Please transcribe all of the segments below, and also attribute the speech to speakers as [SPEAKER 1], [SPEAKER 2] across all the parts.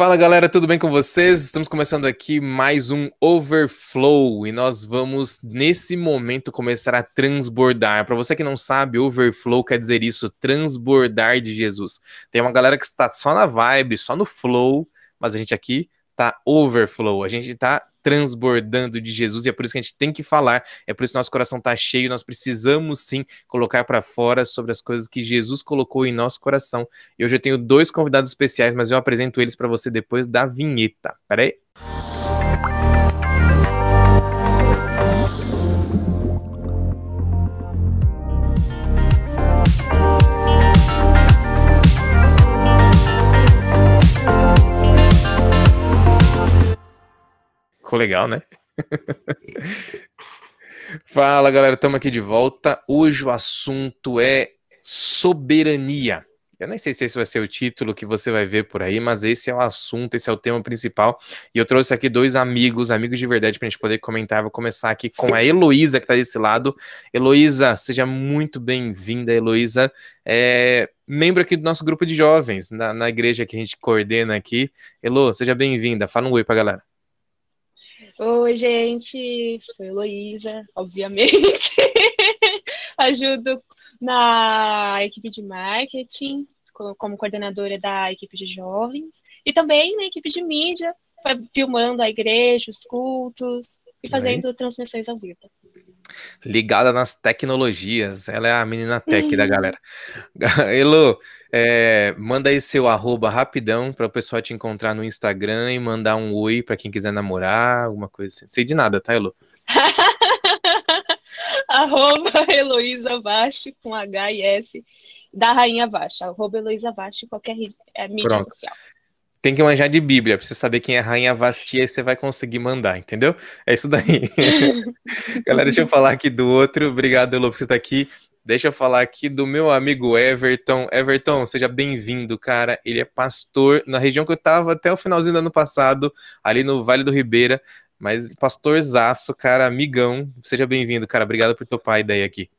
[SPEAKER 1] Fala galera, tudo bem com vocês? Estamos começando aqui mais um Overflow e nós vamos nesse momento começar a transbordar. Para você que não sabe, Overflow quer dizer isso, transbordar de Jesus. Tem uma galera que está só na vibe, só no flow, mas a gente aqui tá overflow, a gente tá transbordando de Jesus e é por isso que a gente tem que falar, é por isso que nosso coração tá cheio, nós precisamos sim colocar para fora sobre as coisas que Jesus colocou em nosso coração. E hoje eu tenho dois convidados especiais, mas eu apresento eles para você depois da vinheta. Pera aí. Ficou legal, né? Fala galera, estamos aqui de volta. Hoje o assunto é soberania. Eu nem sei se esse vai ser o título que você vai ver por aí, mas esse é o assunto, esse é o tema principal. E eu trouxe aqui dois amigos, amigos de verdade, para a gente poder comentar. Vou começar aqui com a Heloísa, que está desse lado. Heloísa, seja muito bem-vinda. Heloísa é membro aqui do nosso grupo de jovens, na, na igreja que a gente coordena aqui. Elo, seja bem-vinda. Fala um oi para a galera.
[SPEAKER 2] Oi, gente, sou Heloísa, obviamente. Ajudo na equipe de marketing, como coordenadora da equipe de jovens, e também na equipe de mídia, filmando a igreja, os cultos e fazendo transmissões ao vivo
[SPEAKER 1] ligada nas tecnologias. Ela é a menina tech da galera. Elo, é, manda aí seu arroba rapidão para o pessoal te encontrar no Instagram e mandar um oi para quem quiser namorar, alguma coisa assim. Sei de nada, tá, Elo?
[SPEAKER 2] arroba Heloísa Baixo com H e S da Rainha Baixa. Arroba Heloísa Baixo qualquer é, mídia Pronto. social
[SPEAKER 1] tem que manjar de Bíblia, pra você saber quem é Rainha Vastia e você vai conseguir mandar, entendeu? É isso daí. Galera, deixa eu falar aqui do outro. Obrigado, Elô, por você estar aqui. Deixa eu falar aqui do meu amigo Everton. Everton, seja bem-vindo, cara. Ele é pastor na região que eu tava até o finalzinho do ano passado, ali no Vale do Ribeira. Mas pastorzaço, cara, amigão. Seja bem-vindo, cara. Obrigado por topar a ideia aqui.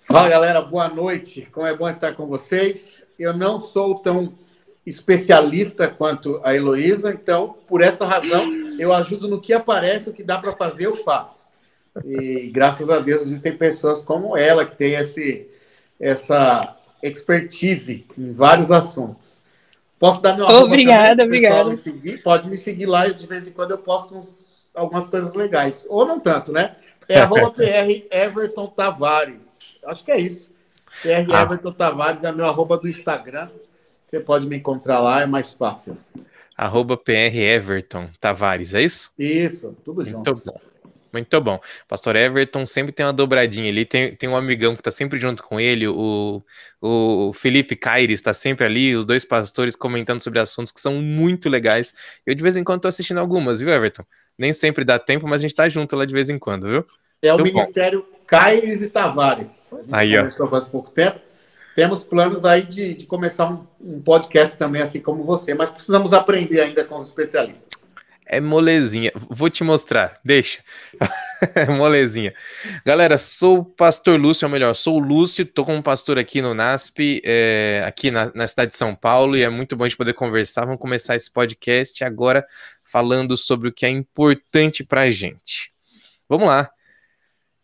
[SPEAKER 3] Fala, galera. Boa noite. Como é bom estar com vocês. Eu não sou tão especialista quanto a Heloísa, então, por essa razão, eu ajudo no que aparece, o que dá para fazer, eu faço. E graças a Deus existem pessoas como ela que tem esse, essa expertise em vários assuntos. Posso dar meu
[SPEAKER 2] arroba Obrigada, obrigada. Me
[SPEAKER 3] seguir? Pode me seguir lá, de vez em quando eu posto uns, algumas coisas legais. Ou não tanto, né? É arroba PR Everton Tavares. Acho que é isso. PR ah. Everton Tavares é meu arroba do Instagram. Você pode me encontrar lá, é mais fácil.
[SPEAKER 1] Arroba PR Everton Tavares, é isso?
[SPEAKER 3] Isso, tudo junto.
[SPEAKER 1] Muito bom. Muito bom. Pastor Everton sempre tem uma dobradinha ali. Tem, tem um amigão que está sempre junto com ele, o, o Felipe Caires está sempre ali, os dois pastores comentando sobre assuntos que são muito legais. Eu de vez em quando estou assistindo algumas, viu, Everton? Nem sempre dá tempo, mas a gente está junto lá de vez em quando, viu?
[SPEAKER 3] É o Ministério bom. Caires e Tavares. A gente
[SPEAKER 1] aí,
[SPEAKER 3] começou ó. faz pouco tempo temos planos aí de, de começar um, um, podcast também, assim como você, mas precisamos aprender ainda com os especialistas.
[SPEAKER 1] É molezinha. Vou te mostrar, deixa. é molezinha. Galera, sou o pastor Lúcio, ou melhor, sou o Lúcio, tô como pastor aqui no NASP, é, aqui na, na cidade de São Paulo, e é muito bom a gente poder conversar. Vamos começar esse podcast agora falando sobre o que é importante pra gente. Vamos lá.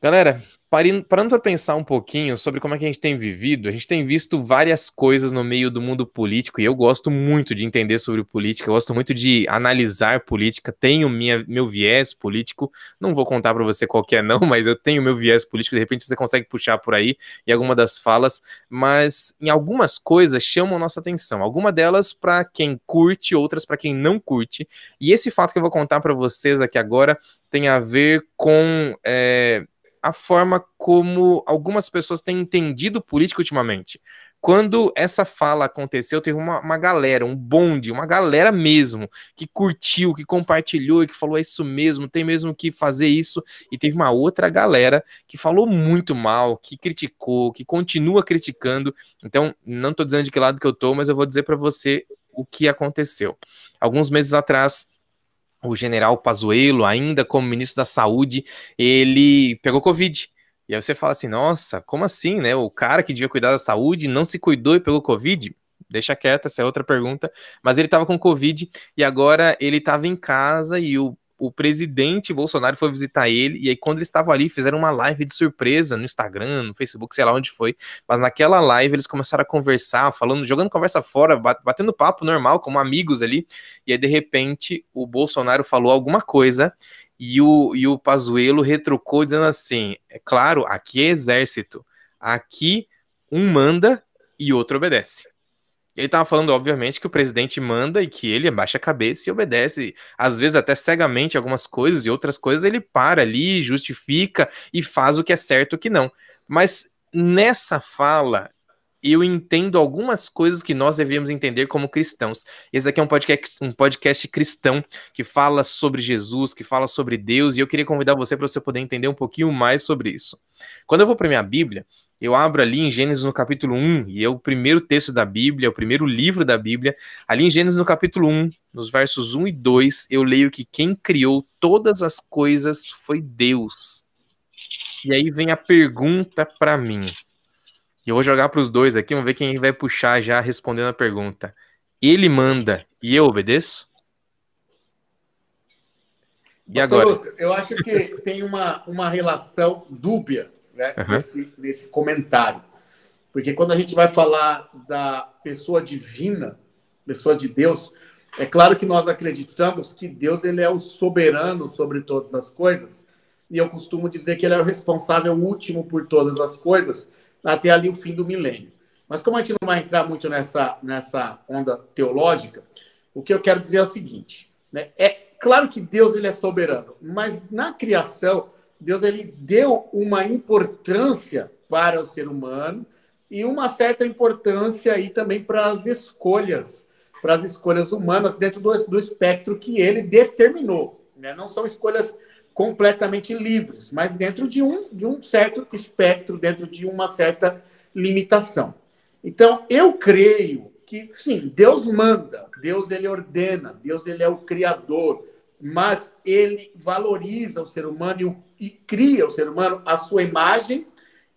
[SPEAKER 1] Galera, parando para pensar um pouquinho sobre como é que a gente tem vivido, a gente tem visto várias coisas no meio do mundo político e eu gosto muito de entender sobre política, eu gosto muito de analisar política, tenho minha, meu viés político, não vou contar para você qual é não, mas eu tenho meu viés político, de repente você consegue puxar por aí em alguma das falas, mas em algumas coisas chamam nossa atenção, alguma delas para quem curte, outras para quem não curte, e esse fato que eu vou contar para vocês aqui agora tem a ver com é, a forma como algumas pessoas têm entendido política ultimamente. Quando essa fala aconteceu, teve uma, uma galera, um bonde, uma galera mesmo, que curtiu, que compartilhou e que falou: é isso mesmo, tem mesmo que fazer isso. E teve uma outra galera que falou muito mal, que criticou, que continua criticando. Então, não estou dizendo de que lado que eu estou, mas eu vou dizer para você o que aconteceu. Alguns meses atrás, o general Pazuello, ainda como ministro da Saúde, ele pegou Covid. E aí você fala assim, nossa, como assim, né? O cara que devia cuidar da saúde não se cuidou e pegou Covid? deixa quieto, essa é outra pergunta. Mas ele estava com Covid e agora ele estava em casa e o o presidente Bolsonaro foi visitar ele, e aí quando eles estavam ali, fizeram uma live de surpresa no Instagram, no Facebook, sei lá onde foi, mas naquela live eles começaram a conversar, falando, jogando conversa fora, batendo papo normal, como amigos ali, e aí de repente o Bolsonaro falou alguma coisa, e o, e o Pazuello retrucou dizendo assim, é claro, aqui é exército, aqui um manda e outro obedece. Ele estava falando, obviamente, que o presidente manda e que ele abaixa a cabeça e obedece, às vezes até cegamente algumas coisas e outras coisas ele para ali, justifica e faz o que é certo e o que não. Mas nessa fala, eu entendo algumas coisas que nós devíamos entender como cristãos. Esse aqui é um podcast, um podcast cristão que fala sobre Jesus, que fala sobre Deus, e eu queria convidar você para você poder entender um pouquinho mais sobre isso. Quando eu vou para minha Bíblia, eu abro ali em Gênesis no capítulo 1, e é o primeiro texto da Bíblia, é o primeiro livro da Bíblia. Ali em Gênesis no capítulo 1, nos versos 1 e 2, eu leio que quem criou todas as coisas foi Deus. E aí vem a pergunta para mim. Eu vou jogar para os dois aqui, vamos ver quem vai puxar já respondendo a pergunta. Ele manda e eu obedeço?
[SPEAKER 3] E agora? Eu acho que tem uma, uma relação dúbia né, uhum. nesse, nesse comentário. Porque quando a gente vai falar da pessoa divina, pessoa de Deus, é claro que nós acreditamos que Deus ele é o soberano sobre todas as coisas, e eu costumo dizer que ele é o responsável último por todas as coisas, até ali o fim do milênio. Mas como a gente não vai entrar muito nessa, nessa onda teológica, o que eu quero dizer é o seguinte: né? é claro que Deus ele é soberano, mas na criação Deus ele deu uma importância para o ser humano e uma certa importância aí também para as escolhas, para as escolhas humanas dentro do, do espectro que ele determinou. Né? Não são escolhas completamente livres, mas dentro de um, de um certo espectro, dentro de uma certa limitação. Então, eu creio que, sim, Deus manda, Deus ele ordena, Deus ele é o criador, mas ele valoriza o ser humano e, e cria o ser humano a sua imagem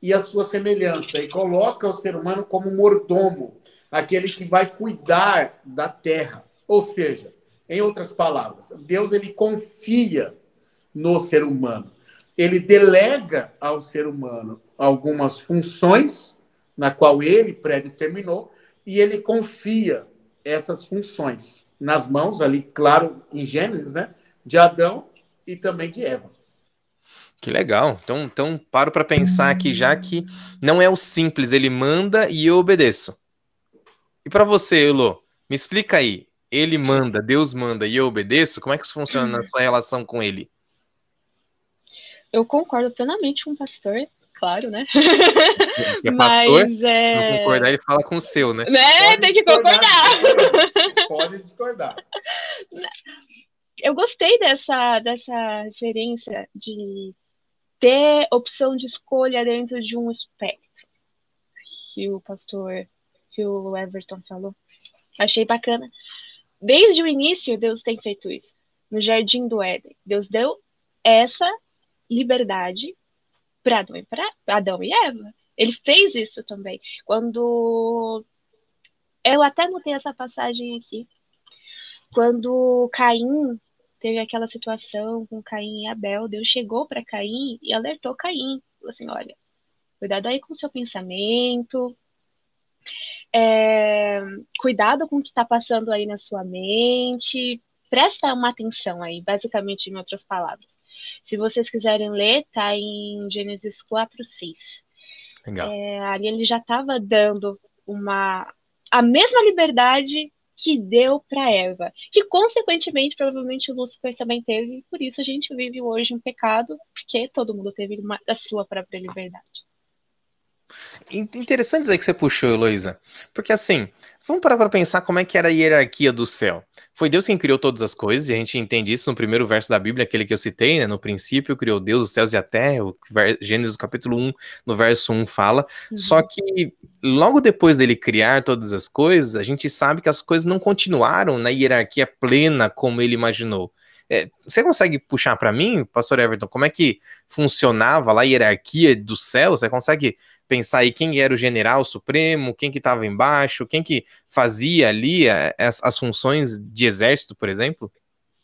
[SPEAKER 3] e a sua semelhança e coloca o ser humano como mordomo, aquele que vai cuidar da terra. Ou seja, em outras palavras, Deus ele confia no ser humano. Ele delega ao ser humano algumas funções na qual ele predeterminou e ele confia essas funções nas mãos ali, claro, em Gênesis, né? De Adão e também de Eva.
[SPEAKER 1] Que legal. Então, então paro para pensar aqui já que não é o simples, ele manda e eu obedeço. E para você, Elo, me explica aí. Ele manda, Deus manda e eu obedeço? Como é que isso funciona na sua relação com ele?
[SPEAKER 2] Eu concordo plenamente com o pastor claro, né?
[SPEAKER 1] é pastor, Mas, é... se não concordar, ele fala com o seu, né?
[SPEAKER 2] Né? Tem que concordar.
[SPEAKER 3] Pode discordar.
[SPEAKER 2] Eu gostei dessa, dessa referência de ter opção de escolha dentro de um espectro que o pastor, que o Everton falou. Achei bacana. Desde o início, Deus tem feito isso. No jardim do Éden, Deus deu essa liberdade para Adão, e Adão e Eva. Ele fez isso também. Quando. Eu até notei essa passagem aqui. Quando Caim teve aquela situação com Caim e Abel, Deus chegou para Caim e alertou Caim. Falou assim: olha, cuidado aí com o seu pensamento, é, cuidado com o que está passando aí na sua mente, presta uma atenção aí, basicamente, em outras palavras. Se vocês quiserem ler, tá em Gênesis 4, 6. Legal. É, ali ele já estava dando uma a mesma liberdade que deu para Eva, que consequentemente provavelmente o Lúcifer também teve, e por isso a gente vive hoje um pecado, porque todo mundo teve uma, a sua própria liberdade.
[SPEAKER 1] Interessante aí que você puxou, Heloísa. Porque assim, vamos parar para pensar como é que era a hierarquia do céu. Foi Deus quem criou todas as coisas, e a gente entende isso no primeiro verso da Bíblia, aquele que eu citei, né? No princípio criou Deus os céus e a terra, o Gênesis capítulo 1, no verso 1 fala. Uhum. Só que logo depois dele criar todas as coisas, a gente sabe que as coisas não continuaram na hierarquia plena como ele imaginou. É, você consegue puxar para mim, pastor Everton, como é que funcionava lá a hierarquia do céu? Você consegue pensar aí quem era o general supremo, quem que estava embaixo, quem que fazia ali as, as, funções de exército, por exemplo?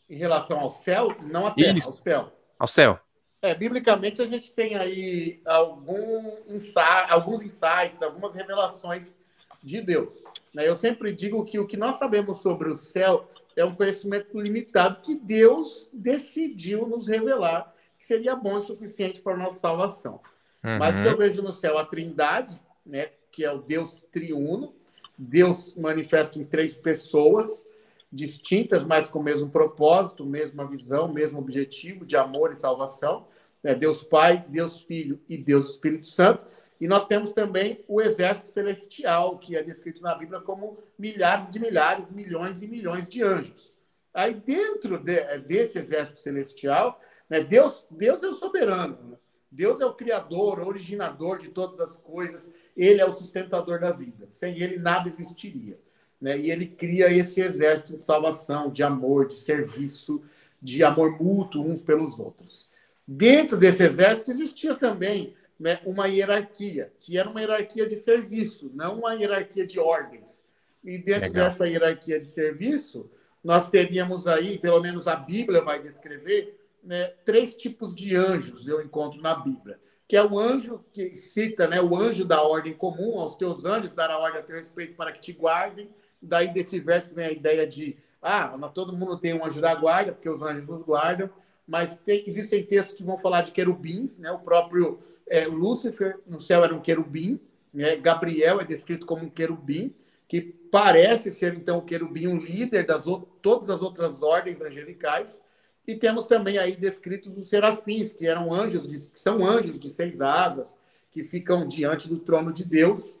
[SPEAKER 3] Em relação ao céu, não a terra, Isso. ao céu.
[SPEAKER 1] Ao céu.
[SPEAKER 3] É, biblicamente a gente tem aí algum insight, alguns insights, algumas revelações de Deus. Né? Eu sempre digo que o que nós sabemos sobre o céu é um conhecimento limitado que Deus decidiu nos revelar que seria bom e suficiente para a nossa salvação. Uhum. Mas eu vejo no céu a trindade, né, que é o Deus triuno, Deus manifesta em três pessoas distintas, mas com o mesmo propósito, mesma visão, mesmo objetivo de amor e salvação. Né? Deus Pai, Deus Filho e Deus Espírito Santo. E nós temos também o exército celestial, que é descrito na Bíblia como milhares de milhares, milhões e milhões de anjos. Aí, dentro de, desse exército celestial, né, Deus, Deus é o soberano. Deus é o criador, originador de todas as coisas. Ele é o sustentador da vida. Sem ele, nada existiria. Né? E ele cria esse exército de salvação, de amor, de serviço, de amor mútuo uns pelos outros. Dentro desse exército existia também né, uma hierarquia, que era uma hierarquia de serviço, não uma hierarquia de ordens. E dentro Legal. dessa hierarquia de serviço, nós teríamos aí, pelo menos a Bíblia vai descrever, né, três tipos de anjos eu encontro na Bíblia. Que é o anjo que cita, né, o anjo da ordem comum, aos teus anjos dará ordem a teu respeito para que te guardem. Daí desse verso vem a ideia de, ah, todo mundo tem um anjo da guarda, porque os anjos nos guardam, mas tem, existem textos que vão falar de querubins, né, o próprio é, Lúcifer no céu era um querubim, né? Gabriel é descrito como um querubim, que parece ser então o querubim, um líder das todas as outras ordens angelicais. E temos também aí descritos os serafins, que eram anjos, de, que são anjos de seis asas, que ficam diante do trono de Deus.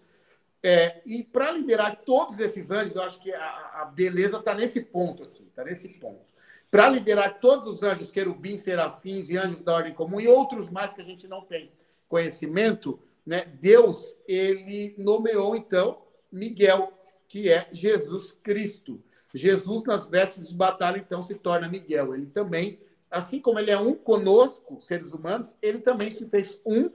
[SPEAKER 3] É, e para liderar todos esses anjos, eu acho que a, a beleza está nesse ponto aqui, está nesse ponto. Para liderar todos os anjos, querubins, serafins e anjos da ordem comum, e outros mais que a gente não tem conhecimento, né, Deus ele nomeou então Miguel, que é Jesus Cristo. Jesus nas vestes de batalha então se torna Miguel. Ele também, assim como ele é um conosco, seres humanos, ele também se fez um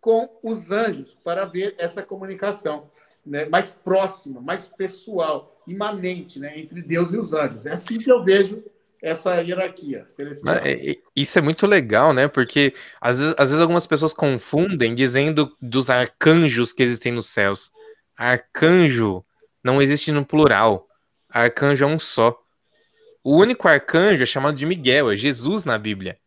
[SPEAKER 3] com os anjos para ver essa comunicação né, mais próxima, mais pessoal, imanente, né, entre Deus e os anjos. É assim que eu vejo essa hierarquia celestial.
[SPEAKER 1] É, isso é muito legal, né? Porque às vezes, às vezes algumas pessoas confundem dizendo dos arcanjos que existem nos céus. Arcanjo não existe no plural. Arcanjo é um só. O único arcanjo é chamado de Miguel, é Jesus na Bíblia.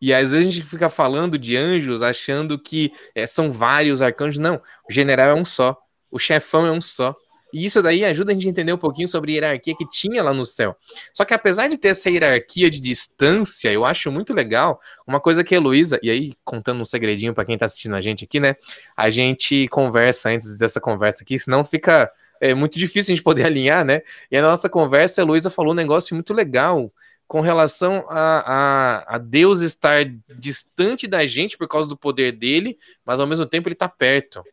[SPEAKER 1] E às vezes a gente fica falando de anjos achando que é, são vários arcanjos. Não, o general é um só. O chefão é um só. E isso daí ajuda a gente a entender um pouquinho sobre a hierarquia que tinha lá no céu. Só que apesar de ter essa hierarquia de distância, eu acho muito legal uma coisa que a Heloísa, e aí contando um segredinho para quem tá assistindo a gente aqui, né? A gente conversa antes dessa conversa aqui, senão fica é, muito difícil a gente poder alinhar, né? E a nossa conversa, a Heloísa falou um negócio muito legal com relação a, a, a, Deus estar distante da gente por causa do poder dele, mas ao mesmo tempo ele está perto.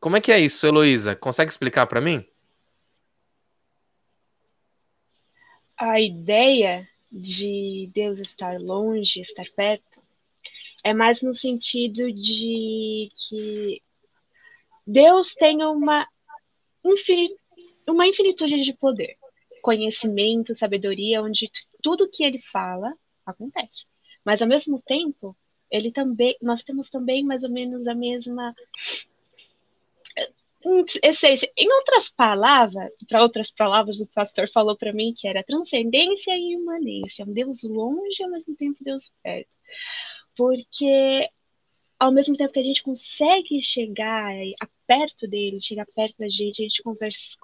[SPEAKER 1] Como é que é isso, Heloísa? Consegue explicar para mim?
[SPEAKER 2] A ideia de Deus estar longe, estar perto, é mais no sentido de que Deus tem uma, uma infinitude de poder, conhecimento, sabedoria, onde tudo que ele fala acontece. Mas ao mesmo tempo, ele também, nós temos também mais ou menos a mesma essência. Em outras palavras, para outras palavras, o pastor falou para mim que era transcendência e imanência, um Deus longe ao mesmo tempo Deus perto. Porque ao mesmo tempo que a gente consegue chegar perto dele, chegar perto da gente, a gente conversa,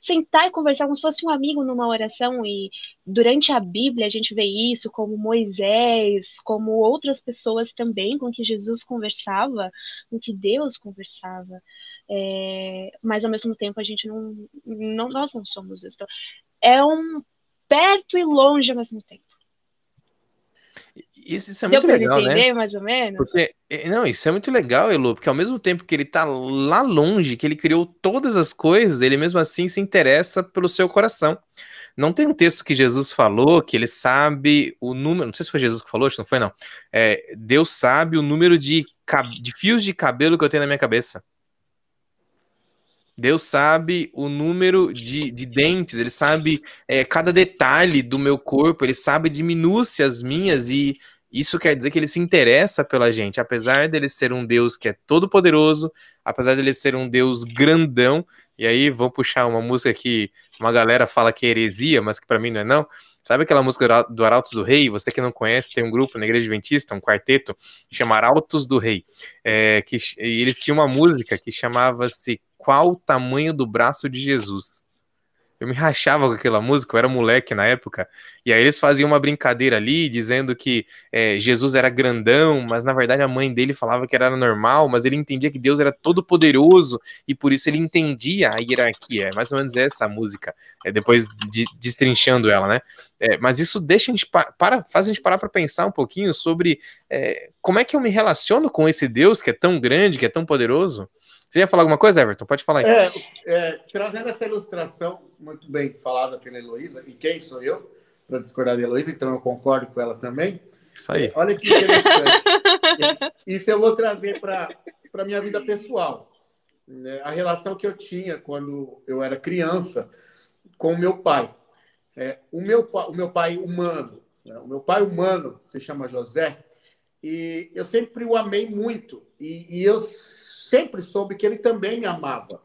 [SPEAKER 2] sentar e conversar como se fosse um amigo numa oração e durante a Bíblia a gente vê isso como Moisés, como outras pessoas também com que Jesus conversava, com que Deus conversava, é, mas ao mesmo tempo a gente não, não nós não somos isso. É um perto e longe ao mesmo tempo.
[SPEAKER 1] Isso, é muito legal, né? entender,
[SPEAKER 2] né? mais ou menos?
[SPEAKER 1] Porque, não, isso é muito legal, Elu, porque ao mesmo tempo que ele tá lá longe, que ele criou todas as coisas, ele mesmo assim se interessa pelo seu coração. Não tem um texto que Jesus falou que ele sabe o número, não sei se foi Jesus que falou, não foi não. É, Deus sabe o número de de fios de cabelo que eu tenho na minha cabeça. Deus sabe o número de, de dentes, ele sabe é, cada detalhe do meu corpo, ele sabe de minúcias minhas, e isso quer dizer que ele se interessa pela gente, apesar dele ser um Deus que é todo poderoso, apesar dele ser um Deus grandão, e aí vou puxar uma música que uma galera fala que é heresia, mas que para mim não é não. Sabe aquela música do Arautos do Rei? Você que não conhece, tem um grupo na Igreja Adventista, um quarteto, chama Arautos do Rei. É, que, eles tinham uma música que chamava-se Qual o Tamanho do Braço de Jesus? Eu me rachava com aquela música, eu era moleque na época. E aí eles faziam uma brincadeira ali, dizendo que é, Jesus era grandão, mas na verdade a mãe dele falava que era normal, mas ele entendia que Deus era todo poderoso e por isso ele entendia a hierarquia. É mais ou menos essa música, é, depois de, destrinchando ela, né? É, mas isso deixa a gente para, faz a gente parar para pensar um pouquinho sobre é, como é que eu me relaciono com esse Deus que é tão grande, que é tão poderoso. Você ia falar alguma coisa, Everton? Pode falar aí.
[SPEAKER 3] É, é, trazendo essa ilustração muito bem falada pela Heloísa, e quem sou eu para discordar da Heloísa, então eu concordo com ela também.
[SPEAKER 1] Isso aí.
[SPEAKER 3] Olha que interessante. Isso eu vou trazer para a minha vida pessoal. Né? A relação que eu tinha quando eu era criança com o meu pai. É, o, meu, o meu pai humano, né? o meu pai humano se chama José, e eu sempre o amei muito. E, e eu sempre soube que ele também me amava.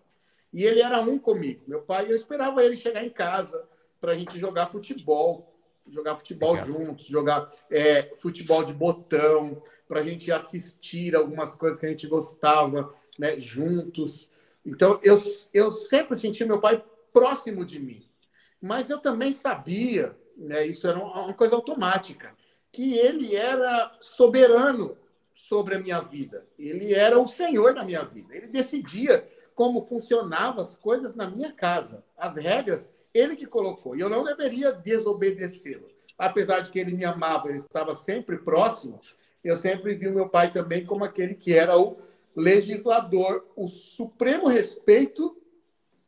[SPEAKER 3] E ele era um comigo. Meu pai, eu esperava ele chegar em casa para a gente jogar futebol, jogar futebol Legal. juntos, jogar é, futebol de botão, para a gente assistir algumas coisas que a gente gostava né, juntos. Então, eu, eu sempre senti meu pai próximo de mim. Mas eu também sabia, né, isso era uma coisa automática, que ele era soberano sobre a minha vida. Ele era o senhor da minha vida. Ele decidia como funcionavam as coisas na minha casa. As regras, ele que colocou. E eu não deveria desobedecê-lo. Apesar de que ele me amava, ele estava sempre próximo, eu sempre vi o meu pai também como aquele que era o legislador, o supremo respeito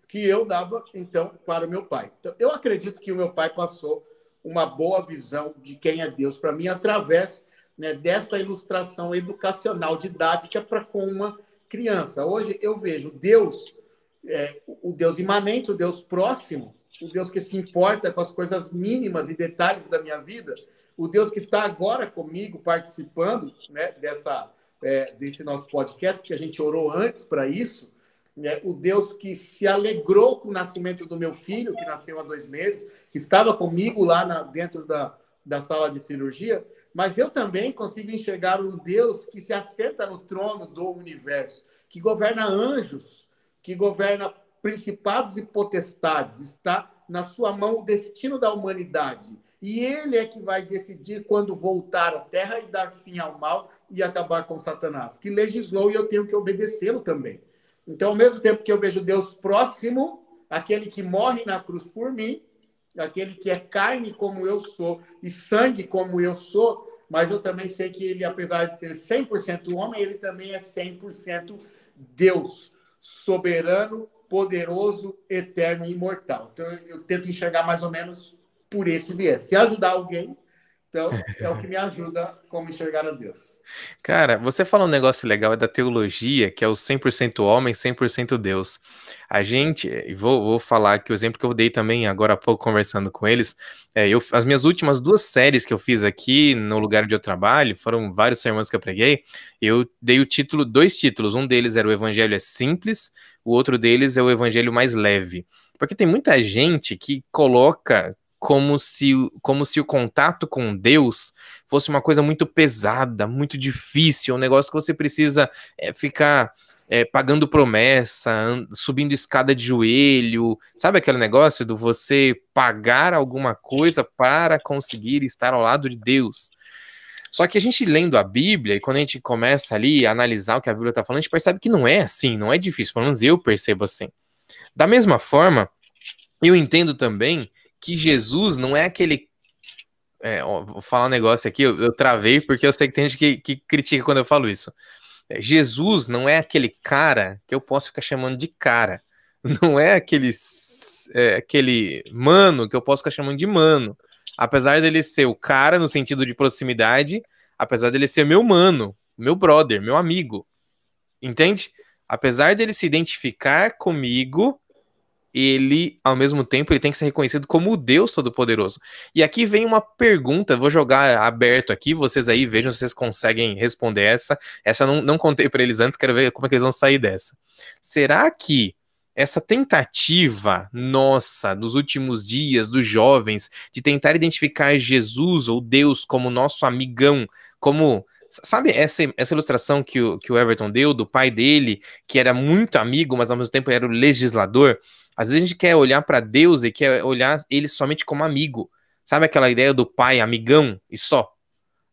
[SPEAKER 3] que eu dava, então, para o meu pai. Então, eu acredito que o meu pai passou uma boa visão de quem é Deus para mim através né, dessa ilustração educacional, didática para com uma criança. Hoje eu vejo Deus, é, o Deus imanente, o Deus próximo, o Deus que se importa com as coisas mínimas e detalhes da minha vida, o Deus que está agora comigo participando né, dessa, é, desse nosso podcast, porque a gente orou antes para isso, né, o Deus que se alegrou com o nascimento do meu filho, que nasceu há dois meses, que estava comigo lá na, dentro da, da sala de cirurgia, mas eu também consigo enxergar um Deus que se assenta no trono do universo, que governa anjos, que governa principados e potestades, está na sua mão o destino da humanidade. E ele é que vai decidir quando voltar à terra e dar fim ao mal e acabar com Satanás, que legislou e eu tenho que obedecê-lo também. Então, ao mesmo tempo que eu vejo Deus próximo, aquele que morre na cruz por mim, aquele que é carne como eu sou e sangue como eu sou, mas eu também sei que ele, apesar de ser 100% homem, ele também é 100% Deus, soberano, poderoso, eterno e imortal. Então eu tento enxergar mais ou menos por esse viés. Se ajudar alguém, então, é o que me ajuda como enxergar a Deus.
[SPEAKER 1] Cara, você falou um negócio legal é da teologia, que é o 100% homem, 100% Deus. A gente, vou, vou falar que o exemplo que eu dei também agora há pouco conversando com eles, é, eu, as minhas últimas duas séries que eu fiz aqui no lugar onde eu trabalho, foram vários sermões que eu preguei, eu dei o título, dois títulos, um deles era o Evangelho é Simples, o outro deles é o Evangelho mais leve. Porque tem muita gente que coloca como se, como se o contato com Deus fosse uma coisa muito pesada, muito difícil, um negócio que você precisa é, ficar é, pagando promessa, subindo escada de joelho, sabe aquele negócio do você pagar alguma coisa para conseguir estar ao lado de Deus? Só que a gente lendo a Bíblia, e quando a gente começa ali a analisar o que a Bíblia está falando, a gente percebe que não é assim, não é difícil, pelo menos eu percebo assim. Da mesma forma, eu entendo também que Jesus não é aquele. É, vou falar um negócio aqui, eu, eu, travei porque eu sei que tem gente que, que critica quando eu falo isso. É, Jesus não é aquele cara que eu posso ficar chamando de cara. Não é aquele, é, aquele mano que eu posso ficar chamando de mano. Apesar dele ser o cara no sentido de proximidade, apesar dele ser meu mano, meu brother, meu amigo. Entende? Apesar de ele se identificar comigo, ele, ao mesmo tempo, ele tem que ser reconhecido como o Deus Todo-Poderoso. E aqui vem uma pergunta, vou jogar aberto aqui, vocês aí vejam se vocês conseguem responder essa. Essa não, não contei para eles antes, quero ver como é que eles vão sair dessa. Será que essa tentativa nossa nos últimos dias dos jovens de tentar identificar Jesus ou Deus como nosso amigão, como Sabe essa, essa ilustração que o, que o Everton deu do pai dele, que era muito amigo, mas ao mesmo tempo era o legislador? Às vezes a gente quer olhar para Deus e quer olhar ele somente como amigo. Sabe aquela ideia do pai amigão e só?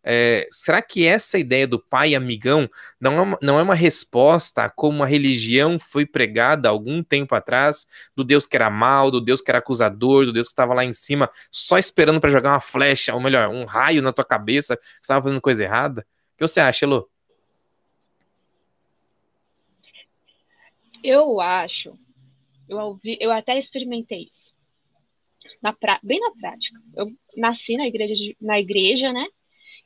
[SPEAKER 1] É, será que essa ideia do pai amigão não é, uma, não é uma resposta a como a religião foi pregada algum tempo atrás, do Deus que era mal, do Deus que era acusador, do Deus que estava lá em cima, só esperando para jogar uma flecha, ou melhor, um raio na tua cabeça, que estava fazendo coisa errada? O que você acha, Elo?
[SPEAKER 2] Eu acho eu, ouvi, eu até experimentei isso. Na pra, bem na prática. Eu nasci na igreja, na igreja, né?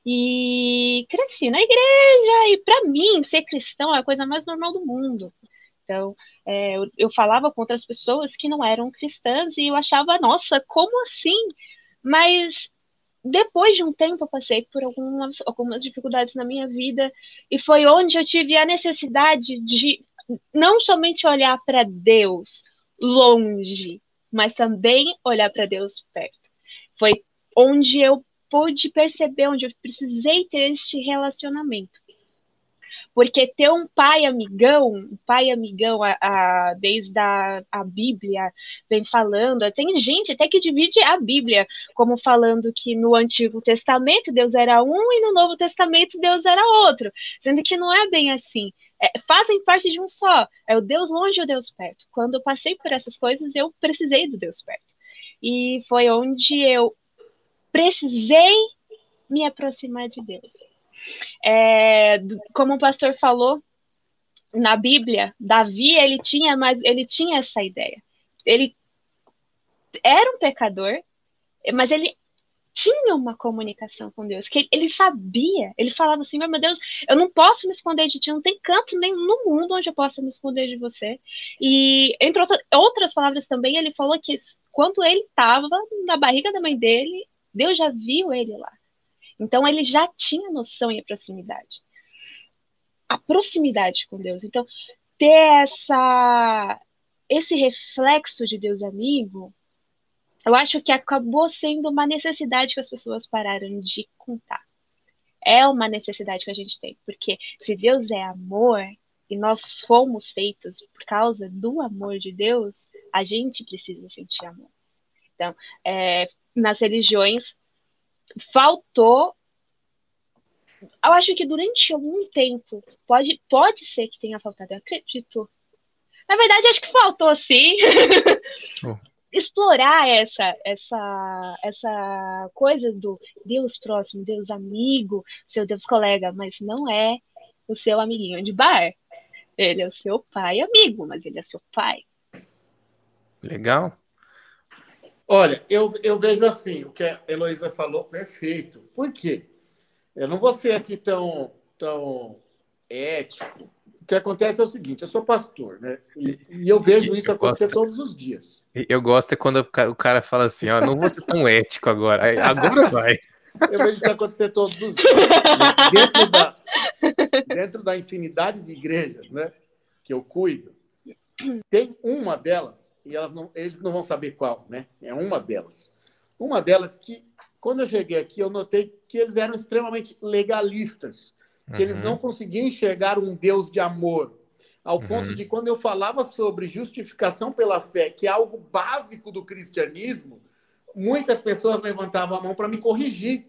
[SPEAKER 2] E cresci na igreja. E para mim, ser cristão é a coisa mais normal do mundo. Então, é, eu, eu, falava com outras pessoas que não eram cristãs e eu achava, nossa, como assim? Mas depois de um tempo eu passei por algumas, algumas dificuldades na minha vida e foi onde eu tive a necessidade de não somente olhar para Deus longe, mas também olhar para Deus perto. Foi onde eu pude perceber, onde eu precisei ter este relacionamento. Porque ter um pai amigão, um pai amigão, a, a, desde a, a Bíblia vem falando, tem gente até que divide a Bíblia, como falando que no Antigo Testamento Deus era um e no Novo Testamento Deus era outro, sendo que não é bem assim é, fazem parte de um só. É o Deus longe e o Deus perto. Quando eu passei por essas coisas, eu precisei do Deus perto. E foi onde eu precisei me aproximar de Deus. É, como o pastor falou, na Bíblia, Davi ele tinha mais, ele tinha essa ideia. Ele era um pecador, mas ele tinha uma comunicação com Deus, que ele sabia, ele falava assim, meu Deus, eu não posso me esconder de ti, não tem canto nem no mundo onde eu possa me esconder de você. E, entre outras palavras também, ele falou que quando ele estava na barriga da mãe dele, Deus já viu ele lá. Então, ele já tinha noção e a proximidade. A proximidade com Deus. Então, ter essa, esse reflexo de Deus amigo eu acho que acabou sendo uma necessidade que as pessoas pararam de contar. É uma necessidade que a gente tem, porque se Deus é amor e nós fomos feitos por causa do amor de Deus, a gente precisa sentir amor. Então, é, nas religiões, faltou. Eu acho que durante algum tempo, pode, pode ser que tenha faltado, eu acredito. Na verdade, acho que faltou sim. Oh explorar essa essa essa coisa do Deus próximo, Deus amigo, seu Deus colega, mas não é o seu amiguinho de bar. Ele é o seu pai amigo, mas ele é seu pai.
[SPEAKER 1] Legal.
[SPEAKER 3] Olha, eu, eu vejo assim, o que a Heloísa falou, perfeito. Por quê? Eu não vou ser aqui tão, tão ético, que acontece é o seguinte: eu sou pastor, né? E, e eu vejo isso eu acontecer gosto, todos os dias.
[SPEAKER 1] Eu gosto é quando o cara fala assim: ó, não vou ser tão ético agora. Agora vai.
[SPEAKER 3] Eu vejo isso acontecer todos os dias. Dentro da, dentro da infinidade de igrejas, né? Que eu cuido, tem uma delas, e elas não, eles não vão saber qual, né? É uma delas. Uma delas que, quando eu cheguei aqui, eu notei que eles eram extremamente legalistas que uhum. eles não conseguiam enxergar um Deus de amor. Ao uhum. ponto de quando eu falava sobre justificação pela fé, que é algo básico do cristianismo, muitas pessoas levantavam a mão para me corrigir.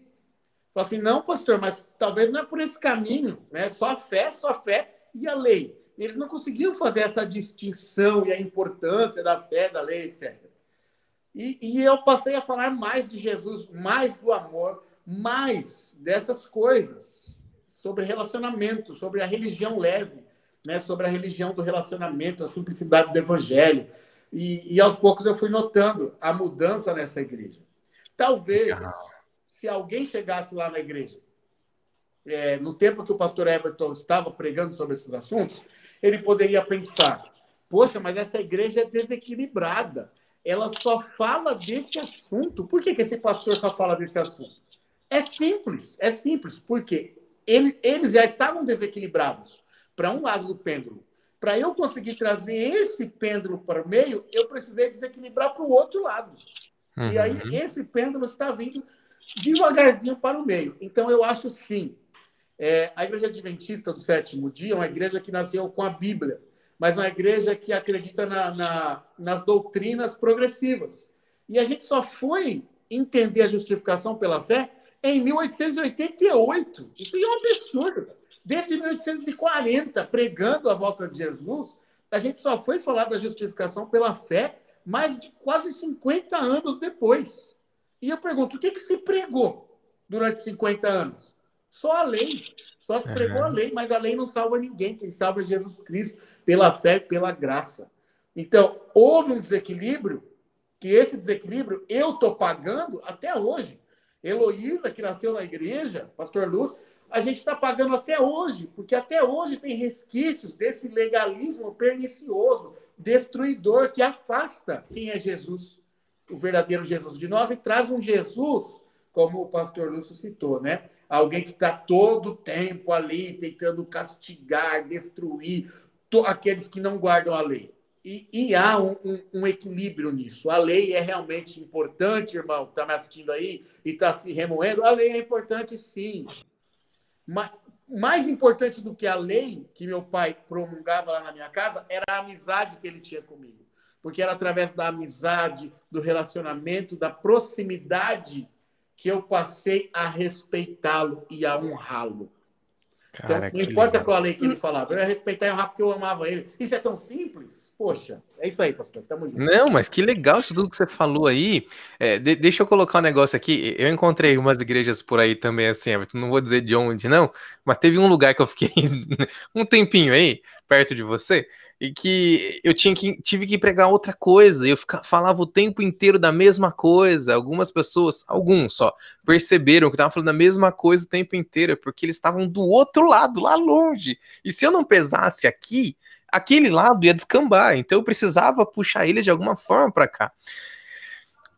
[SPEAKER 3] Falaram assim, não, pastor, mas talvez não é por esse caminho, né? Só a fé, só a fé e a lei. Eles não conseguiam fazer essa distinção e a importância da fé, da lei, etc. E, e eu passei a falar mais de Jesus, mais do amor, mais dessas coisas sobre relacionamento, sobre a religião leve, né? sobre a religião do relacionamento, a simplicidade do evangelho. E, e aos poucos eu fui notando a mudança nessa igreja. Talvez, se alguém chegasse lá na igreja é, no tempo que o pastor Everton estava pregando sobre esses assuntos, ele poderia pensar: poxa, mas essa igreja é desequilibrada. Ela só fala desse assunto. Por que, que esse pastor só fala desse assunto? É simples, é simples, porque ele, eles já estavam desequilibrados para um lado do pêndulo. Para eu conseguir trazer esse pêndulo para o meio, eu precisei desequilibrar para o outro lado. Uhum. E aí, uhum. esse pêndulo está vindo devagarzinho para o meio. Então, eu acho sim. É, a Igreja Adventista do Sétimo Dia é uma igreja que nasceu com a Bíblia, mas uma igreja que acredita na, na, nas doutrinas progressivas. E a gente só foi entender a justificação pela fé em 1888. Isso é um absurdo. Desde 1840, pregando a volta de Jesus, a gente só foi falar da justificação pela fé mais de quase 50 anos depois. E eu pergunto, o que, que se pregou durante 50 anos? Só a lei. Só se pregou uhum. a lei, mas a lei não salva ninguém. Quem salva é Jesus Cristo, pela fé e pela graça. Então, houve um desequilíbrio, que esse desequilíbrio eu estou pagando até hoje. Heloísa, que nasceu na igreja, pastor Lúcio, a gente está pagando até hoje, porque até hoje tem resquícios desse legalismo pernicioso, destruidor, que afasta quem é Jesus, o verdadeiro Jesus de nós, e traz um Jesus, como o pastor Lúcio citou, né? Alguém que está todo o tempo ali tentando castigar, destruir aqueles que não guardam a lei. E, e há um, um, um, equilíbrio nisso. A lei é realmente importante, irmão, que está me assistindo aí e está se remoendo. A lei é importante, sim. Mas, mais importante do que a lei que meu pai promulgava lá na minha casa era a amizade que ele tinha comigo. Porque era através da amizade, do relacionamento, da proximidade que eu passei a respeitá-lo e a honrá-lo. Cara, então, não importa legal. qual a lei que ele falava, eu ia respeitar e honrar porque eu amava ele. Isso é tão simples? Poxa, é isso aí, pastor. Tamo junto.
[SPEAKER 1] Não, mas que legal isso tudo que você falou aí. É, de, deixa eu colocar um negócio aqui. Eu encontrei umas igrejas por aí também, assim, não vou dizer de onde, não, mas teve um lugar que eu fiquei um tempinho aí, perto de você, e que eu tinha que tive que pregar outra coisa, eu ficava, falava o tempo inteiro da mesma coisa. Algumas pessoas, alguns só, perceberam que eu estava falando a mesma coisa o tempo inteiro, porque eles estavam do outro lado, lá longe. E se eu não pesasse aqui, aquele lado ia descambar, então eu precisava puxar eles de alguma forma para cá.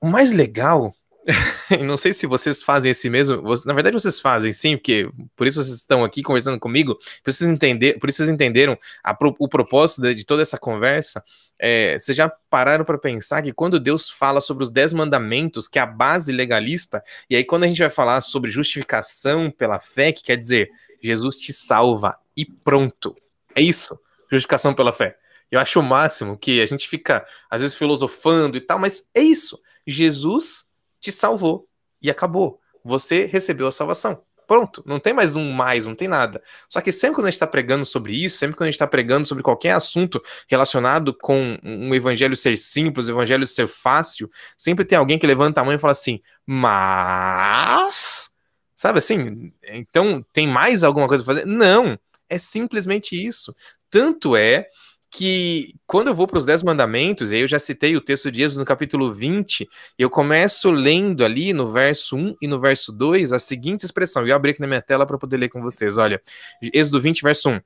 [SPEAKER 1] O mais legal não sei se vocês fazem esse mesmo. Na verdade, vocês fazem sim, porque por isso vocês estão aqui conversando comigo. Por isso vocês, entender, por isso vocês entenderam a, o propósito de, de, toda essa conversa. É, vocês já pararam para pensar que quando Deus fala sobre os dez mandamentos, que é a base legalista, e aí quando a gente vai falar sobre justificação pela fé, que quer dizer Jesus te salva e pronto. É isso, justificação pela fé. Eu acho o máximo que a gente fica, às vezes, filosofando e tal, mas é isso. Jesus te salvou e acabou. Você recebeu a salvação. Pronto, não tem mais um mais, não tem nada. Só que sempre quando a gente está pregando sobre isso, sempre quando a gente está pregando sobre qualquer assunto relacionado com um evangelho ser simples, um evangelho ser fácil, sempre tem alguém que levanta a mão e fala assim, mas. Sabe assim? Então, tem mais alguma coisa para fazer? Não, é simplesmente isso. Tanto é que quando eu vou para os Dez Mandamentos, aí eu já citei o texto de Êxodo no capítulo 20, eu começo lendo ali no verso 1 e no verso 2 a seguinte expressão, eu abri aqui na minha tela para poder ler com vocês, olha, Êxodo 20, verso 1.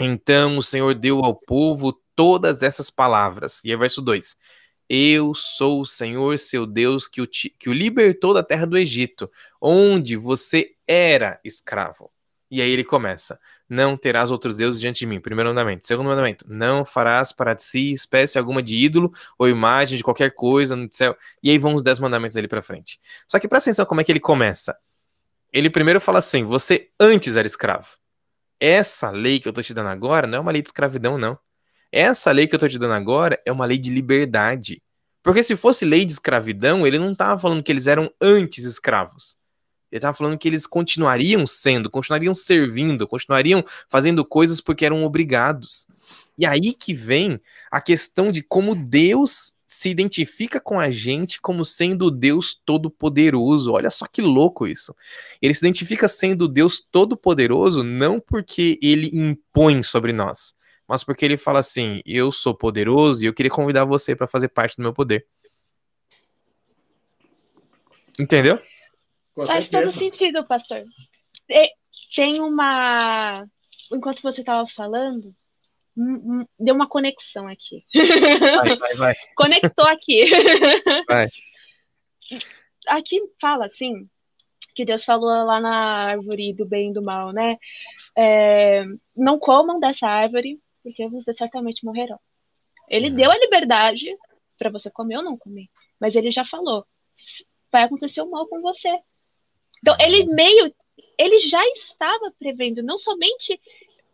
[SPEAKER 1] Então o Senhor deu ao povo todas essas palavras, e aí verso 2. Eu sou o Senhor, seu Deus, que o, que o libertou da terra do Egito, onde você era escravo. E aí ele começa: Não terás outros deuses diante de mim. Primeiro mandamento. Segundo mandamento: Não farás para ti espécie alguma de ídolo ou imagem de qualquer coisa no céu. E aí vão os dez mandamentos ali para frente. Só que presta atenção como é que ele começa. Ele primeiro fala assim: Você antes era escravo. Essa lei que eu tô te dando agora não é uma lei de escravidão, não. Essa lei que eu tô te dando agora é uma lei de liberdade. Porque se fosse lei de escravidão, ele não estava falando que eles eram antes escravos. Ele estava falando que eles continuariam sendo, continuariam servindo, continuariam fazendo coisas porque eram obrigados. E aí que vem a questão de como Deus se identifica com a gente como sendo Deus todo-poderoso. Olha só que louco isso. Ele se identifica sendo Deus todo-poderoso não porque ele impõe sobre nós, mas porque ele fala assim: eu sou poderoso e eu queria convidar você para fazer parte do meu poder. Entendeu?
[SPEAKER 2] Faz todo sentido, pastor. Tem uma. Enquanto você estava falando, deu uma conexão aqui.
[SPEAKER 1] Vai, vai, vai.
[SPEAKER 2] Conectou aqui.
[SPEAKER 1] Vai.
[SPEAKER 2] Aqui fala assim, que Deus falou lá na árvore do bem e do mal, né? É, não comam dessa árvore, porque vocês certamente morrerão. Ele uhum. deu a liberdade para você comer ou não comer, mas ele já falou, vai acontecer o mal com você. Então ele meio, ele já estava prevendo, não somente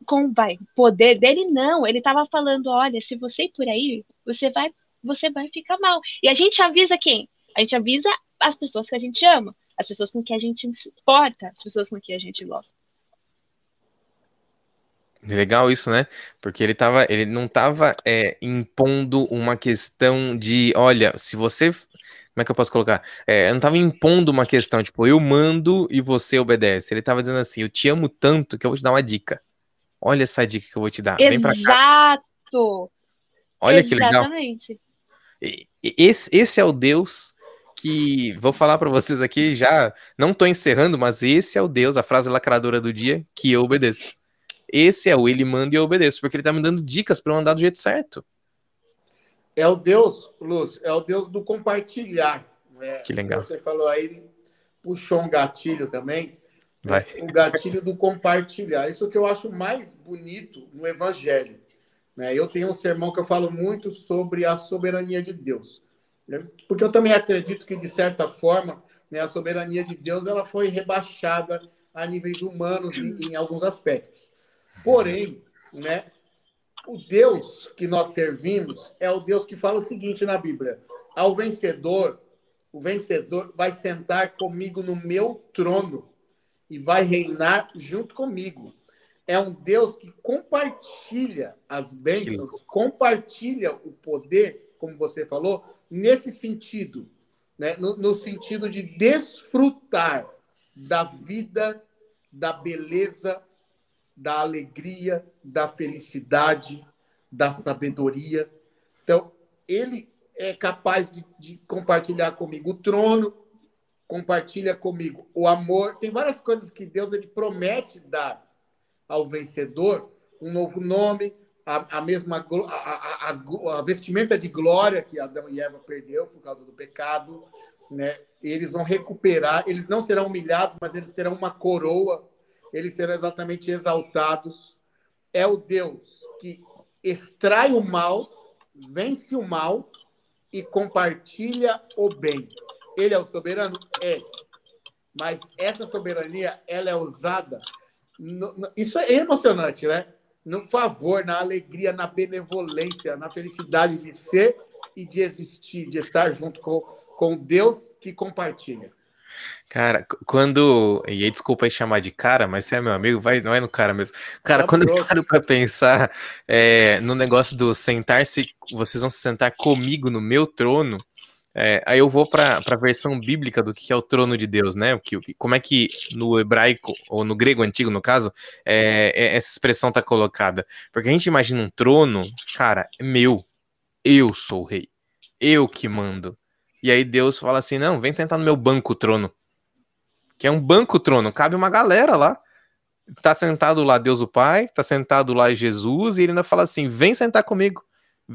[SPEAKER 2] com vai, poder dele, não. Ele estava falando, olha, se você ir por aí, você vai, você vai ficar mal. E a gente avisa quem? A gente avisa as pessoas que a gente ama, as pessoas com que a gente se importa, as pessoas com que a gente gosta.
[SPEAKER 1] Legal isso, né? Porque ele tava, ele não estava é, impondo uma questão de, olha, se você, como é que eu posso colocar? É, não estava impondo uma questão, tipo, eu mando e você obedece. Ele estava dizendo assim, eu te amo tanto que eu vou te dar uma dica. Olha essa dica que eu vou te dar.
[SPEAKER 2] Exato!
[SPEAKER 1] Olha Exatamente. que legal. Exatamente. Esse, esse é o Deus que vou falar para vocês aqui já, não estou encerrando, mas esse é o Deus, a frase lacradora do dia, que eu obedeço. Esse é o ele manda e eu obedeço, porque ele está me dando dicas para eu andar do jeito certo.
[SPEAKER 3] É o Deus, Luz, é o Deus do compartilhar.
[SPEAKER 1] Né? Que legal.
[SPEAKER 3] Você falou aí, puxou um gatilho também.
[SPEAKER 1] Vai.
[SPEAKER 3] O gatilho do compartilhar. Isso que eu acho mais bonito no Evangelho. Né? Eu tenho um sermão que eu falo muito sobre a soberania de Deus. Né? Porque eu também acredito que, de certa forma, né, a soberania de Deus ela foi rebaixada a níveis humanos em, em alguns aspectos. Porém, né, o Deus que nós servimos é o Deus que fala o seguinte na Bíblia: ao vencedor, o vencedor vai sentar comigo no meu trono e vai reinar junto comigo. É um Deus que compartilha as bênçãos, compartilha o poder, como você falou, nesse sentido, né? no, no sentido de desfrutar da vida, da beleza, da alegria, da felicidade, da sabedoria. Então, ele é capaz de, de compartilhar comigo o trono, compartilha comigo o amor. Tem várias coisas que Deus ele promete dar ao vencedor, um novo nome, a, a mesma a, a, a, vestimenta de glória que Adão e Eva perdeu por causa do pecado, né? Eles vão recuperar, eles não serão humilhados, mas eles terão uma coroa, eles serão exatamente exaltados. É o Deus que extrai o mal, vence o mal e compartilha o bem. Ele é o soberano? É. Mas essa soberania, ela é usada. No, no, isso é emocionante, né? No favor, na alegria, na benevolência, na felicidade de ser e de existir, de estar junto com, com Deus que compartilha.
[SPEAKER 1] Cara, quando. E aí, desculpa aí chamar de cara, mas você é meu amigo, vai, não é no cara mesmo. Cara, tá quando pronto. eu paro pra pensar é, no negócio do sentar-se, vocês vão se sentar comigo no meu trono, é, aí eu vou para a versão bíblica do que é o trono de Deus, né? Que, como é que no hebraico, ou no grego antigo, no caso, é, é, essa expressão tá colocada. Porque a gente imagina um trono, cara, é meu. Eu sou o rei. Eu que mando. E aí Deus fala assim: não, vem sentar no meu banco trono. Que é um banco trono, cabe uma galera lá. Tá sentado lá Deus o Pai, tá sentado lá Jesus, e ele ainda fala assim: vem sentar comigo.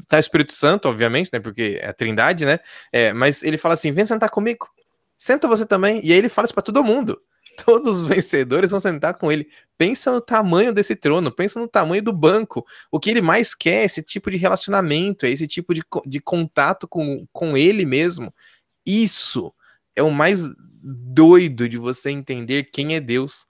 [SPEAKER 1] Tá Espírito Santo, obviamente, né? Porque é a Trindade, né? É, mas ele fala assim: vem sentar comigo. Senta você também. E aí ele fala isso pra todo mundo. Todos os vencedores vão sentar com ele. Pensa no tamanho desse trono, pensa no tamanho do banco. O que ele mais quer é esse tipo de relacionamento, é esse tipo de, de contato com, com ele mesmo. Isso é o mais doido de você entender quem é Deus.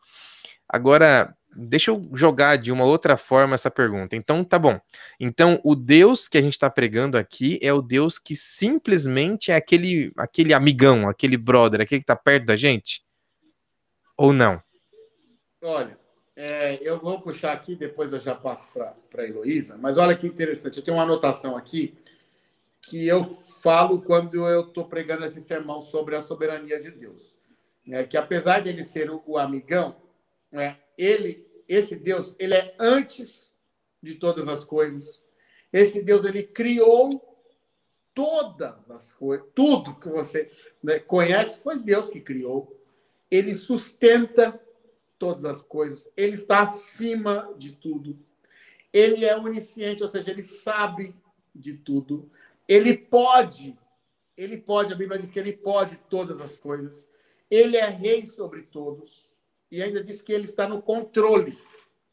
[SPEAKER 1] Agora, deixa eu jogar de uma outra forma essa pergunta. Então, tá bom. Então, o Deus que a gente está pregando aqui é o Deus que simplesmente é aquele, aquele amigão, aquele brother, aquele que está perto da gente? Ou não?
[SPEAKER 3] Olha, é, eu vou puxar aqui, depois eu já passo para a Heloísa, mas olha que interessante. Eu tenho uma anotação aqui que eu falo quando eu estou pregando esse sermão sobre a soberania de Deus. Né? Que apesar dele ser o, o amigão, né? ele, esse Deus, ele é antes de todas as coisas. Esse Deus, ele criou todas as coisas, tudo que você né, conhece foi Deus que criou. Ele sustenta, todas as coisas, ele está acima de tudo. Ele é onisciente, ou seja, ele sabe de tudo. Ele pode, ele pode, a Bíblia diz que ele pode todas as coisas. Ele é rei sobre todos. E ainda diz que ele está no controle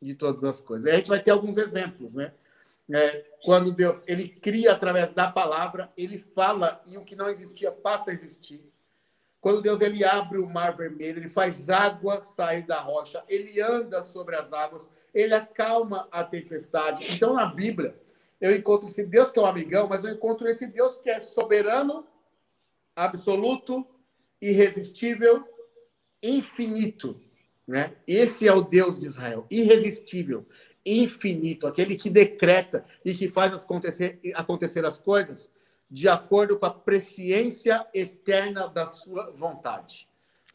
[SPEAKER 3] de todas as coisas. A gente vai ter alguns exemplos, né? É, quando Deus ele cria através da palavra, ele fala e o que não existia passa a existir. Quando Deus ele abre o mar vermelho, ele faz água sair da rocha, ele anda sobre as águas, ele acalma a tempestade. Então na Bíblia eu encontro esse Deus que é um amigão, mas eu encontro esse Deus que é soberano, absoluto, irresistível, infinito, né? Esse é o Deus de Israel, irresistível, infinito, aquele que decreta e que faz acontecer, acontecer as coisas de acordo com a presciência eterna da sua vontade.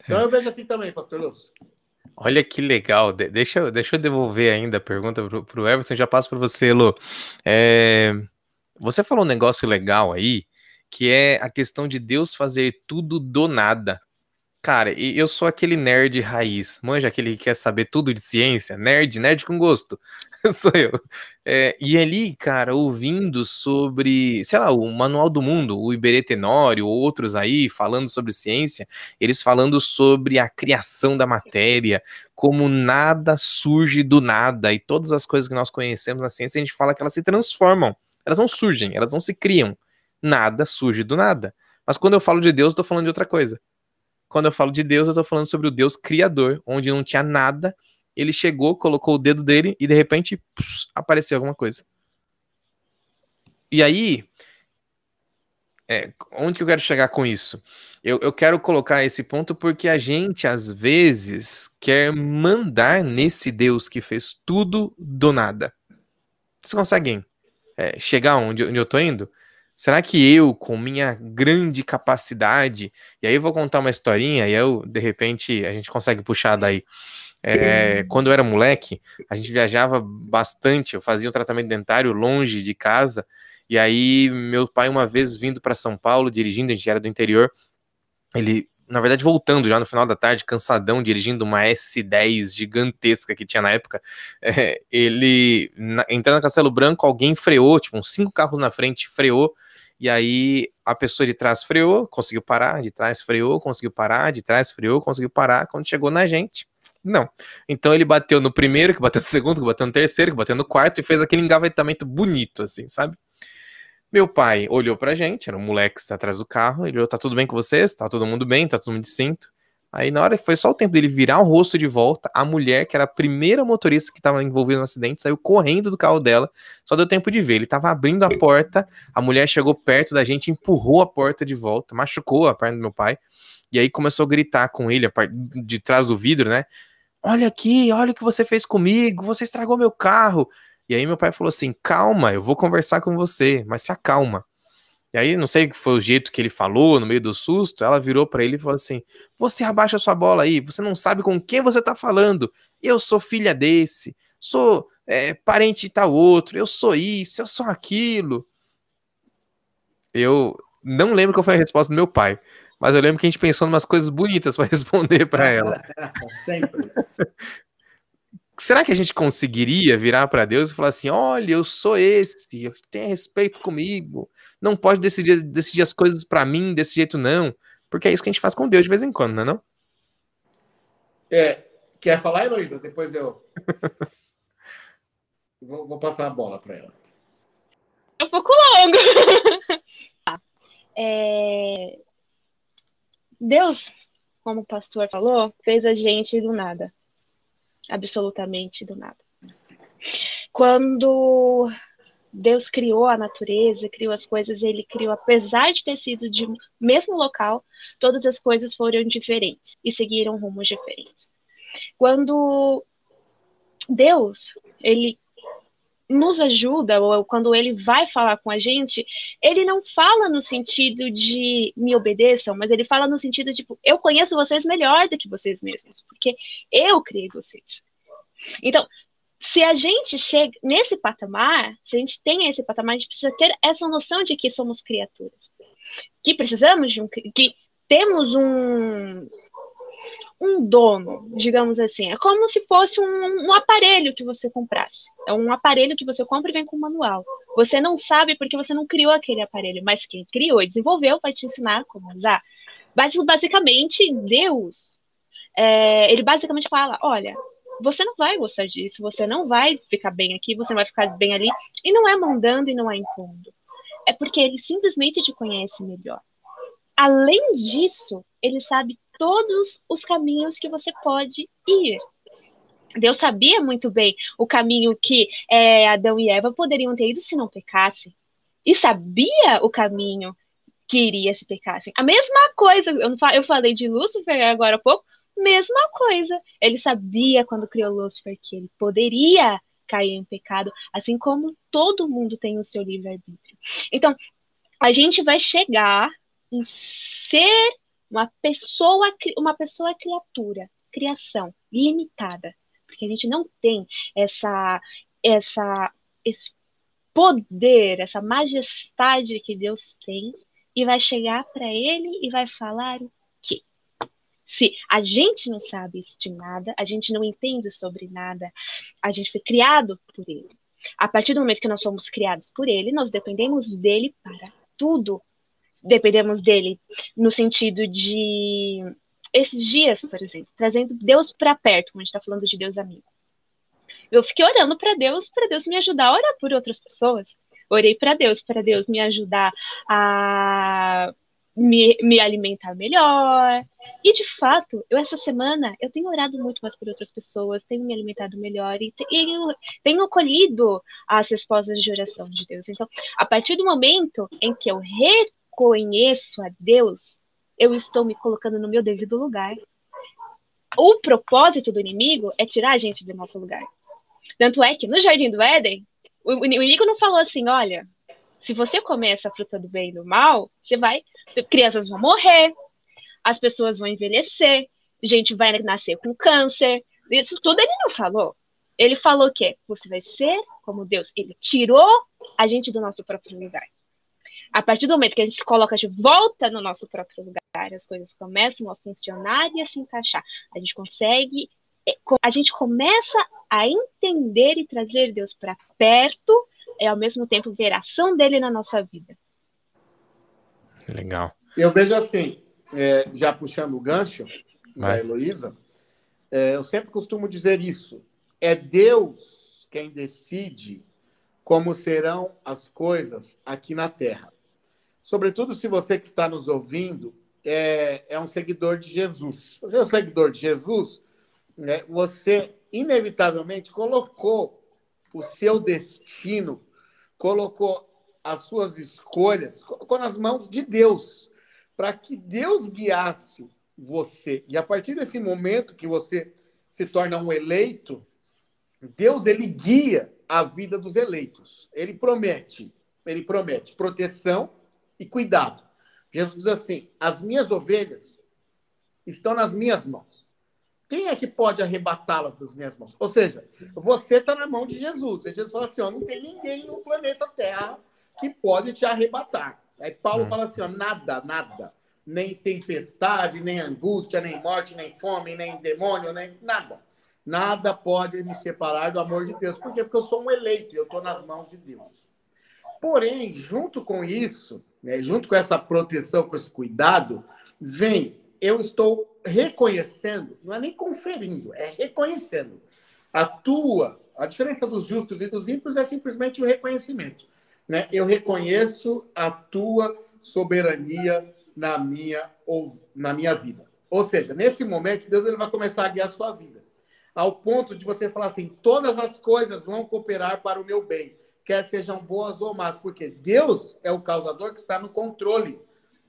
[SPEAKER 3] Então eu vejo assim também, pastor Lúcio.
[SPEAKER 1] Olha que legal. De deixa, deixa eu devolver ainda a pergunta para o Everton, já passo para você, Lu. É, você falou um negócio legal aí, que é a questão de Deus fazer tudo do nada. Cara, eu sou aquele nerd raiz, manja aquele que quer saber tudo de ciência, nerd, nerd com gosto, sou eu. É, e ali, cara, ouvindo sobre, sei lá, o Manual do Mundo, o Iberê Tenório, outros aí falando sobre ciência, eles falando sobre a criação da matéria, como nada surge do nada, e todas as coisas que nós conhecemos na ciência, a gente fala que elas se transformam, elas não surgem, elas não se criam, nada surge do nada. Mas quando eu falo de Deus, eu tô falando de outra coisa. Quando eu falo de Deus, eu tô falando sobre o Deus criador, onde não tinha nada. Ele chegou, colocou o dedo dele e de repente pss, apareceu alguma coisa. E aí, é, onde que eu quero chegar com isso? Eu, eu quero colocar esse ponto porque a gente, às vezes, quer mandar nesse Deus que fez tudo do nada. Vocês conseguem é, chegar onde, onde eu tô indo? Será que eu, com minha grande capacidade, e aí eu vou contar uma historinha, e eu, de repente, a gente consegue puxar daí. É, quando eu era moleque, a gente viajava bastante, eu fazia um tratamento dentário longe de casa, e aí meu pai, uma vez vindo para São Paulo, dirigindo, a gente era do interior, ele na verdade, voltando já no final da tarde, cansadão, dirigindo uma S10 gigantesca que tinha na época, é, ele, na, entrando no Castelo Branco, alguém freou, tipo, uns cinco carros na frente, freou, e aí a pessoa de trás freou, conseguiu parar, de trás freou, conseguiu parar, de trás freou, conseguiu parar, quando chegou na gente, não. Então ele bateu no primeiro, que bateu no segundo, que bateu no terceiro, que bateu no quarto, e fez aquele engavetamento bonito, assim, sabe? Meu pai olhou pra gente, era um moleque que está atrás do carro, ele olhou, tá tudo bem com vocês? Tá todo mundo bem? Tá todo mundo de cinto? Aí na hora foi só o tempo dele virar o rosto de volta, a mulher, que era a primeira motorista que estava envolvida no acidente, saiu correndo do carro dela, só deu tempo de ver. Ele estava abrindo a porta, a mulher chegou perto da gente, empurrou a porta de volta, machucou a perna do meu pai, e aí começou a gritar com ele, de trás do vidro, né? Olha aqui, olha o que você fez comigo, você estragou meu carro. E aí meu pai falou assim: calma, eu vou conversar com você, mas se acalma. E aí, não sei o que foi o jeito que ele falou, no meio do susto, ela virou para ele e falou assim: Você abaixa sua bola aí, você não sabe com quem você tá falando. Eu sou filha desse, sou é, parente tal outro, eu sou isso, eu sou aquilo. Eu não lembro qual foi a resposta do meu pai, mas eu lembro que a gente pensou em umas coisas bonitas para responder para ela. Sempre. Será que a gente conseguiria virar para Deus e falar assim: olha, eu sou esse, tenha respeito comigo, não pode decidir, decidir as coisas para mim desse jeito, não? Porque é isso que a gente faz com Deus de vez em quando, não é? Não?
[SPEAKER 3] É, quer falar, Heloísa? Depois eu. vou, vou, passar a bola para ela.
[SPEAKER 2] É um pouco longo. é... Deus, como o pastor falou, fez a gente do nada absolutamente do nada. Quando Deus criou a natureza, criou as coisas, ele criou, apesar de ter sido de mesmo local, todas as coisas foram diferentes e seguiram rumos diferentes. Quando Deus, ele nos ajuda, ou quando ele vai falar com a gente, ele não fala no sentido de me obedeçam, mas ele fala no sentido de, tipo, eu conheço vocês melhor do que vocês mesmos, porque eu criei vocês. Então, se a gente chega nesse patamar, se a gente tem esse patamar, a gente precisa ter essa noção de que somos criaturas. Que precisamos de um. que temos um um dono, digamos assim. É como se fosse um, um, aparelho que você comprasse. É um aparelho que você compra e vem com manual. Você não sabe porque você não criou aquele aparelho, mas quem criou e desenvolveu vai te ensinar como usar. Basicamente, Deus, é, ele basicamente fala: olha, você não vai gostar disso, você não vai ficar bem aqui, você não vai ficar bem ali. E não é mandando e não é impondo. É porque ele simplesmente te conhece melhor. Além disso, ele sabe todos os caminhos que você pode ir. Deus sabia muito bem o caminho que é, Adão e Eva poderiam ter ido se não pecassem. E sabia o caminho que iria se pecassem. A mesma coisa, eu falei de Lúcifer agora há pouco, mesma coisa. Ele sabia quando criou Lúcifer que ele poderia cair em pecado, assim como todo mundo tem o seu livre-arbítrio. Então, a gente vai chegar um ser uma pessoa, uma pessoa criatura, criação limitada, porque a gente não tem essa, essa, esse poder, essa majestade que Deus tem, e vai chegar para ele e vai falar o quê? Se a gente não sabe isso de nada, a gente não entende sobre nada, a gente foi criado por ele. A partir do momento que nós somos criados por ele, nós dependemos dele para tudo dependemos dele no sentido de esses dias, por exemplo, trazendo Deus para perto, quando a gente está falando de Deus amigo. Eu fiquei orando para Deus, para Deus me ajudar a orar por outras pessoas. Orei para Deus, para Deus me ajudar a me, me, alimentar melhor. E de fato, eu essa semana eu tenho orado muito mais por outras pessoas, tenho me alimentado melhor e, eu tenho acolhido as respostas de oração de Deus. Então, a partir do momento em que eu conheço a Deus, eu estou me colocando no meu devido lugar. O propósito do inimigo é tirar a gente do nosso lugar. Tanto é que no Jardim do Éden, o inimigo não falou assim: olha, se você comer essa fruta do bem e do mal, você vai. Crianças vão morrer, as pessoas vão envelhecer, gente vai nascer com câncer. Isso tudo ele não falou. Ele falou que você vai ser como Deus. Ele tirou a gente do nosso próprio lugar a partir do momento que a gente se coloca de volta no nosso próprio lugar, as coisas começam a funcionar e a se encaixar. A gente consegue, é, a gente começa a entender e trazer Deus para perto e ao mesmo tempo ver a ação dele na nossa vida.
[SPEAKER 1] Legal.
[SPEAKER 3] Eu vejo assim, é, já puxando o gancho Vai. da Heloísa, é, eu sempre costumo dizer isso. É Deus quem decide como serão as coisas aqui na Terra sobretudo se você que está nos ouvindo é, é um seguidor de Jesus. Se você é um seguidor de Jesus, né, você inevitavelmente colocou o seu destino, colocou as suas escolhas, colocou nas mãos de Deus, para que Deus guiasse você. E a partir desse momento que você se torna um eleito, Deus ele guia a vida dos eleitos. Ele promete, ele promete proteção, e cuidado. Jesus diz assim: as minhas ovelhas estão nas minhas mãos. Quem é que pode arrebatá-las das minhas mãos? Ou seja, você está na mão de Jesus. E Jesus fala assim: ó, não tem ninguém no planeta Terra que pode te arrebatar. Aí Paulo hum. fala assim: ó, nada, nada. Nem tempestade, nem angústia, nem morte, nem fome, nem demônio, nem nada. Nada pode me separar do amor de Deus. Por quê? Porque eu sou um eleito e eu estou nas mãos de Deus. Porém, junto com isso, né, junto com essa proteção, com esse cuidado, vem, eu estou reconhecendo, não é nem conferindo, é reconhecendo. A tua, a diferença dos justos e dos ímpios é simplesmente o reconhecimento. Né? Eu reconheço a tua soberania na minha, ou, na minha vida. Ou seja, nesse momento, Deus ele vai começar a guiar a sua vida. Ao ponto de você falar assim: todas as coisas vão cooperar para o meu bem quer sejam boas ou más, porque Deus é o causador que está no controle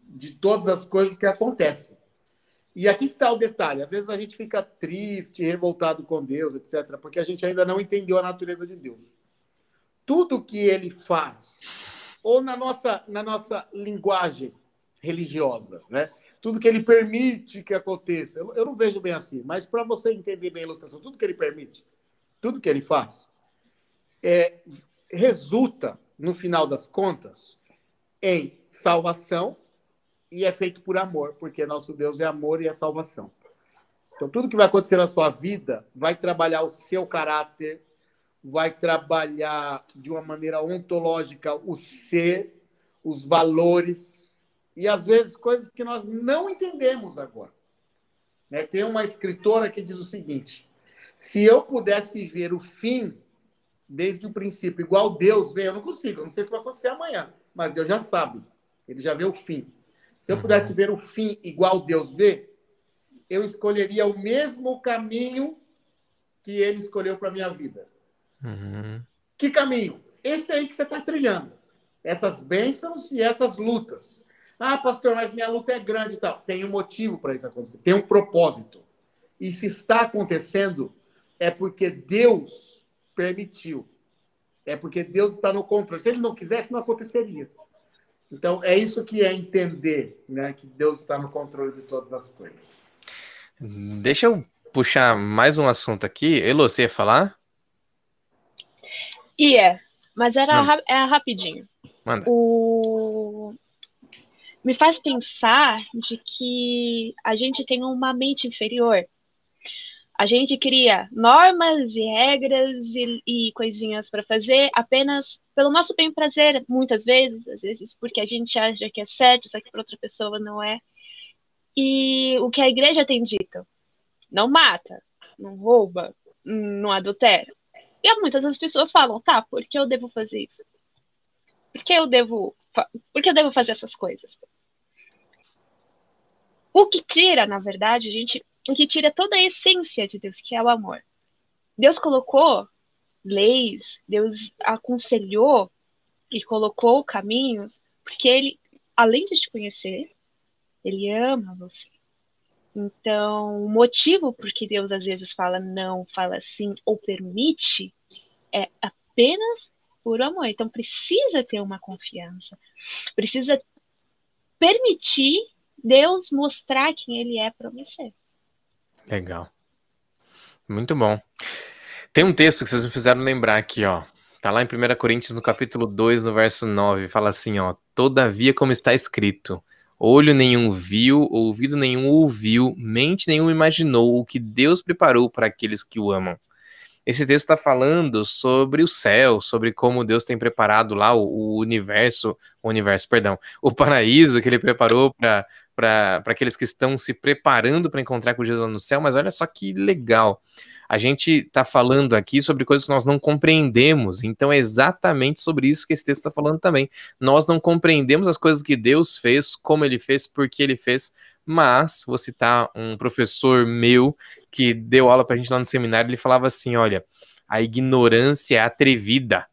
[SPEAKER 3] de todas as coisas que acontecem. E aqui está o detalhe: às vezes a gente fica triste, revoltado com Deus, etc., porque a gente ainda não entendeu a natureza de Deus. Tudo que ele faz, ou na nossa, na nossa linguagem religiosa, né? tudo que ele permite que aconteça, eu, eu não vejo bem assim, mas para você entender bem a ilustração, tudo que ele permite, tudo que ele faz, é, resulta, no final das contas, em salvação e é feito por amor, porque nosso Deus é amor e é salvação. Então, tudo que vai acontecer na sua vida vai trabalhar o seu caráter, vai trabalhar de uma maneira ontológica o ser, os valores e às vezes coisas que nós não entendemos agora. Né? Tem uma escritora que diz o seguinte: se eu pudesse ver o fim desde o princípio, igual Deus vê, eu não consigo, eu não sei o que vai acontecer amanhã, mas Deus já sabe, ele já vê o fim. Se eu pudesse uhum. ver o fim igual Deus vê, eu escolheria o mesmo caminho que ele escolheu para minha vida. Uhum. Que caminho? Esse aí que você está trilhando. Essas bênçãos e essas lutas. Ah, pastor, mas minha luta é grande e tal. Tem um motivo para isso acontecer, tem um propósito. E se está acontecendo, é porque Deus permitiu. É porque Deus está no controle. Se ele não quisesse, não aconteceria. Então, é isso que é entender né, que Deus está no controle de todas as coisas.
[SPEAKER 1] Deixa eu puxar mais um assunto aqui. Elo, você ia falar?
[SPEAKER 2] Ia, mas era, era rapidinho. Manda. O... Me faz pensar de que a gente tem uma mente inferior. A gente cria normas e regras e, e coisinhas para fazer apenas pelo nosso bem prazer, muitas vezes, às vezes porque a gente acha que é certo, só que para outra pessoa não é. E o que a igreja tem dito? Não mata, não rouba, não adultera. E muitas das pessoas falam, tá, por que eu devo fazer isso? Por que eu devo, por que eu devo fazer essas coisas? O que tira, na verdade, a gente, o que tira toda a essência de Deus, que é o amor. Deus colocou leis, Deus aconselhou e colocou caminhos, porque ele, além de te conhecer, ele ama você. Então, o motivo por que Deus às vezes fala não, fala sim ou permite é apenas por amor. Então, precisa ter uma confiança. Precisa permitir Deus mostrar quem ele é para você.
[SPEAKER 1] Legal. Muito bom. Tem um texto que vocês me fizeram lembrar aqui, ó. Tá lá em 1 Coríntios, no capítulo 2, no verso 9, fala assim, ó: "Todavia como está escrito: Olho nenhum viu, ouvido nenhum ouviu, mente nenhum imaginou o que Deus preparou para aqueles que o amam. Esse texto está falando sobre o céu, sobre como Deus tem preparado lá o, o universo, o universo, perdão, o paraíso que ele preparou para aqueles que estão se preparando para encontrar com Jesus no céu. Mas olha só que legal a gente está falando aqui sobre coisas que nós não compreendemos. Então é exatamente sobre isso que esse texto está falando também. Nós não compreendemos as coisas que Deus fez, como ele fez, por que ele fez. Mas, vou citar um professor meu que deu aula para a gente lá no seminário, ele falava assim: olha, a ignorância é atrevida.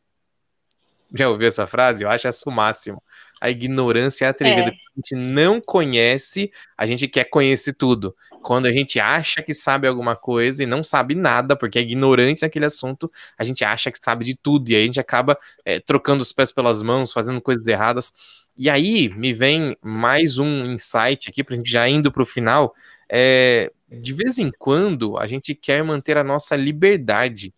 [SPEAKER 1] Já ouviu essa frase? Eu acho essa o máximo. A ignorância é atrevida. É. A gente não conhece, a gente quer conhecer tudo. Quando a gente acha que sabe alguma coisa e não sabe nada, porque é ignorante naquele assunto, a gente acha que sabe de tudo. E aí a gente acaba é, trocando os pés pelas mãos, fazendo coisas erradas. E aí me vem mais um insight aqui, para a gente já indo para o final. É, de vez em quando a gente quer manter a nossa liberdade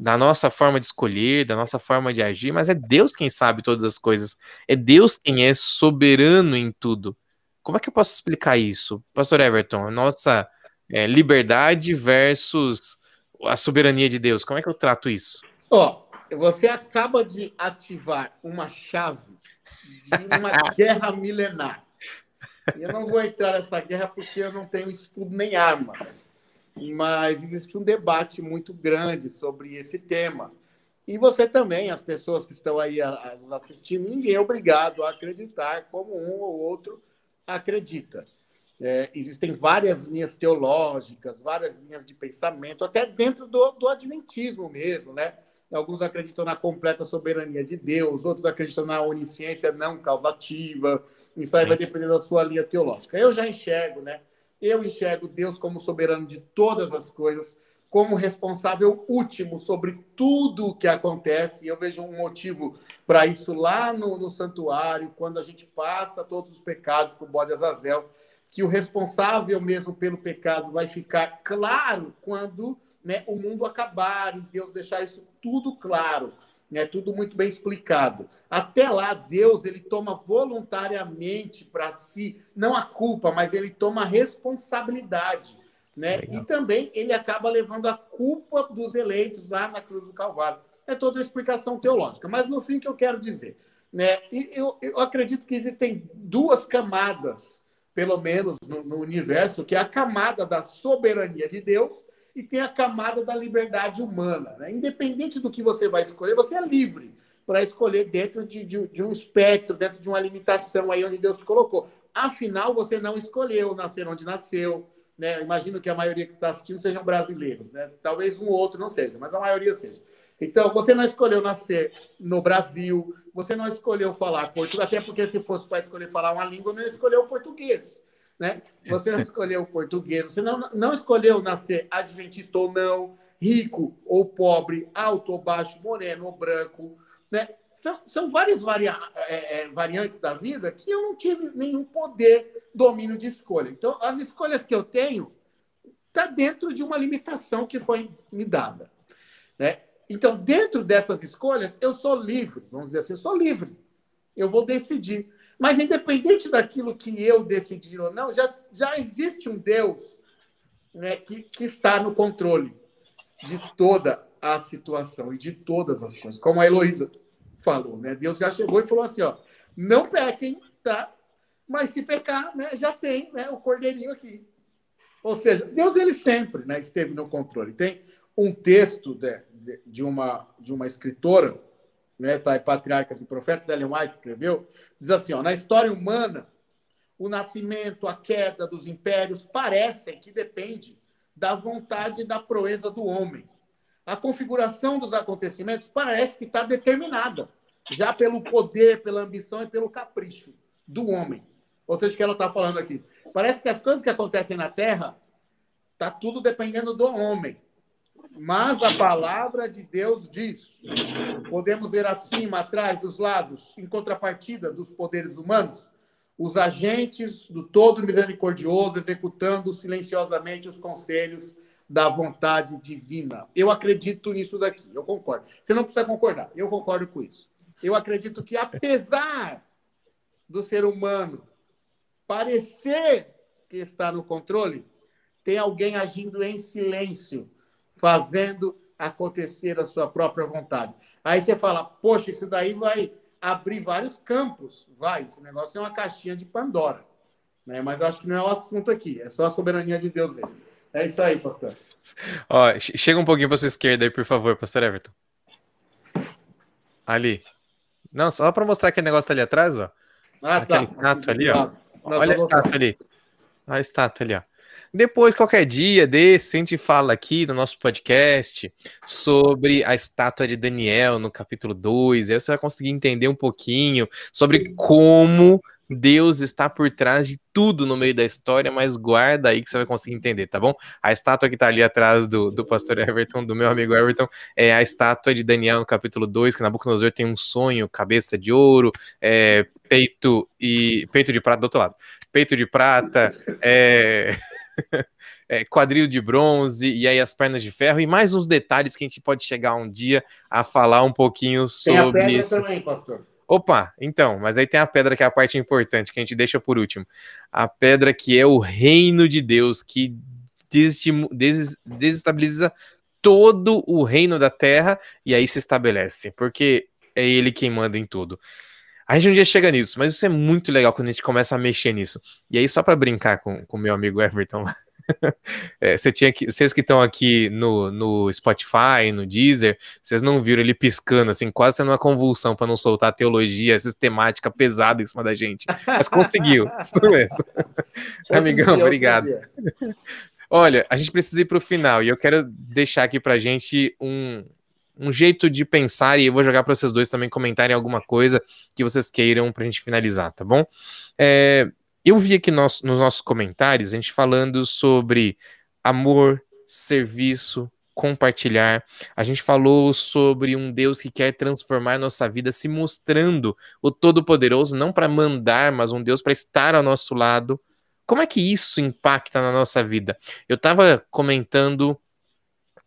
[SPEAKER 1] da nossa forma de escolher, da nossa forma de agir, mas é Deus quem sabe todas as coisas. É Deus quem é soberano em tudo. Como é que eu posso explicar isso? Pastor Everton, nossa é, liberdade versus a soberania de Deus. Como é que eu trato isso?
[SPEAKER 3] Ó, oh, você acaba de ativar uma chave de uma guerra milenar. Eu não vou entrar nessa guerra porque eu não tenho escudo nem armas mas existe um debate muito grande sobre esse tema. E você também, as pessoas que estão aí nos assistindo, ninguém é obrigado a acreditar como um ou outro acredita. É, existem várias linhas teológicas, várias linhas de pensamento, até dentro do, do adventismo mesmo, né? Alguns acreditam na completa soberania de Deus, outros acreditam na onisciência não causativa. Isso aí Sim. vai depender da sua linha teológica. Eu já enxergo, né? Eu enxergo Deus como soberano de todas as coisas, como responsável último sobre tudo o que acontece. Eu vejo um motivo para isso lá no, no, santuário, quando a gente passa todos os pecados para o bode Azazel, que o responsável mesmo pelo pecado vai ficar claro quando né, o mundo acabar e Deus deixar isso tudo claro é tudo muito bem explicado. Até lá, Deus ele toma voluntariamente para si, não a culpa, mas ele toma a responsabilidade Né? E também ele acaba levando a culpa dos eleitos lá na cruz do Calvário. É toda a explicação teológica. Mas no fim, o que eu quero dizer? Né? E eu, eu acredito que existem duas camadas, pelo menos no, no universo, que é a camada da soberania de Deus e tem a camada da liberdade humana. Né? Independente do que você vai escolher, você é livre para escolher dentro de, de, de, um espectro, dentro de uma limitação aí onde Deus te colocou. Afinal, você não escolheu nascer onde nasceu. Né? Imagino que a maioria que está assistindo sejam brasileiros. Né? Talvez um ou outro não seja, mas a maioria seja. Então, você não escolheu nascer no Brasil, você não escolheu falar português, até porque se fosse para escolher falar uma língua, não escolheu o português. Né? Você não escolheu o português, você não, não escolheu nascer adventista ou não, rico ou pobre, alto ou baixo, moreno ou branco, né? São, são várias varia é, é, variantes da vida que eu não tive nenhum poder, domínio de escolha. Então, as escolhas que eu tenho está dentro de uma limitação que foi me dada. Né? Então, dentro dessas escolhas, eu sou livre, vamos dizer assim, eu sou livre. Eu vou decidir. Mas, independente daquilo que eu decidir ou não, já, já existe um Deus né, que, que está no controle de toda a situação e de todas as coisas. Como a Heloísa falou, né? Deus já chegou e falou assim, ó, não pequem, tá? Mas se pecar, né, já tem né, o cordeirinho aqui. Ou seja, Deus ele sempre né, esteve no controle. Tem um texto de, de, uma, de uma escritora, né, tá, Patriarcas e Profetas, Ellen White escreveu, diz assim, ó, na história humana, o nascimento, a queda dos impérios parecem que depende da vontade e da proeza do homem a configuração dos acontecimentos parece que está determinada, já pelo poder, pela ambição e pelo capricho do homem. Ou seja, o que ela está falando aqui. Parece que as coisas que acontecem na Terra está tudo dependendo do homem. Mas a palavra de Deus diz: podemos ver acima, atrás, dos lados, em contrapartida dos poderes humanos, os agentes do todo misericordioso executando silenciosamente os conselhos da vontade divina. Eu acredito nisso daqui, eu concordo. Você não precisa concordar, eu concordo com isso. Eu acredito que, apesar do ser humano parecer que está no controle, tem alguém agindo em silêncio, fazendo acontecer a sua própria vontade. Aí você fala, poxa, isso daí vai abrir vários campos. Vai, esse negócio é uma caixinha de Pandora. Né? Mas eu acho que não é o assunto aqui, é só a soberania de Deus mesmo. É isso aí, pastor.
[SPEAKER 1] Ó, chega um pouquinho para sua esquerda aí, por favor, pastor Everton. Ali. Não, só para mostrar aquele negócio ali atrás, ó. Ah, tá. estátua ali, ó. Não, Olha a estátua ali. Olha a estátua ali, ó. Depois, qualquer dia desse, a gente fala aqui no nosso podcast sobre a estátua de Daniel no capítulo 2. Aí você vai conseguir entender um pouquinho sobre como Deus está por trás de tudo no meio da história, mas guarda aí que você vai conseguir entender, tá bom? A estátua que tá ali atrás do, do pastor Everton, do meu amigo Everton, é a estátua de Daniel no capítulo 2, que Nabucodonosor tem um sonho, cabeça de ouro, é, peito e peito de prata do outro lado. Peito de prata, é... é, quadril de bronze e aí as pernas de ferro e mais uns detalhes que a gente pode chegar um dia a falar um pouquinho sobre. Tem a pedra também, pastor. Opa, então, mas aí tem a pedra que é a parte importante, que a gente deixa por último. A pedra que é o reino de Deus, que desestabiliza todo o reino da terra e aí se estabelece, porque é ele quem manda em tudo. A gente um dia chega nisso, mas isso é muito legal quando a gente começa a mexer nisso. E aí, só para brincar com o meu amigo Everton lá, é, você tinha que, vocês que estão aqui no, no Spotify, no Deezer, vocês não viram ele piscando, assim, quase sendo uma convulsão para não soltar teologia sistemática pesada em cima da gente. Mas conseguiu, isso mesmo. Amigão, dia, obrigado. Olha, a gente precisa ir para o final e eu quero deixar aqui para gente um, um jeito de pensar e eu vou jogar para vocês dois também comentarem alguma coisa que vocês queiram para a gente finalizar, tá bom? É, eu vi aqui nos, nos nossos comentários a gente falando sobre amor, serviço, compartilhar. A gente falou sobre um Deus que quer transformar nossa vida, se mostrando o Todo-Poderoso, não para mandar, mas um Deus para estar ao nosso lado. Como é que isso impacta na nossa vida? Eu estava comentando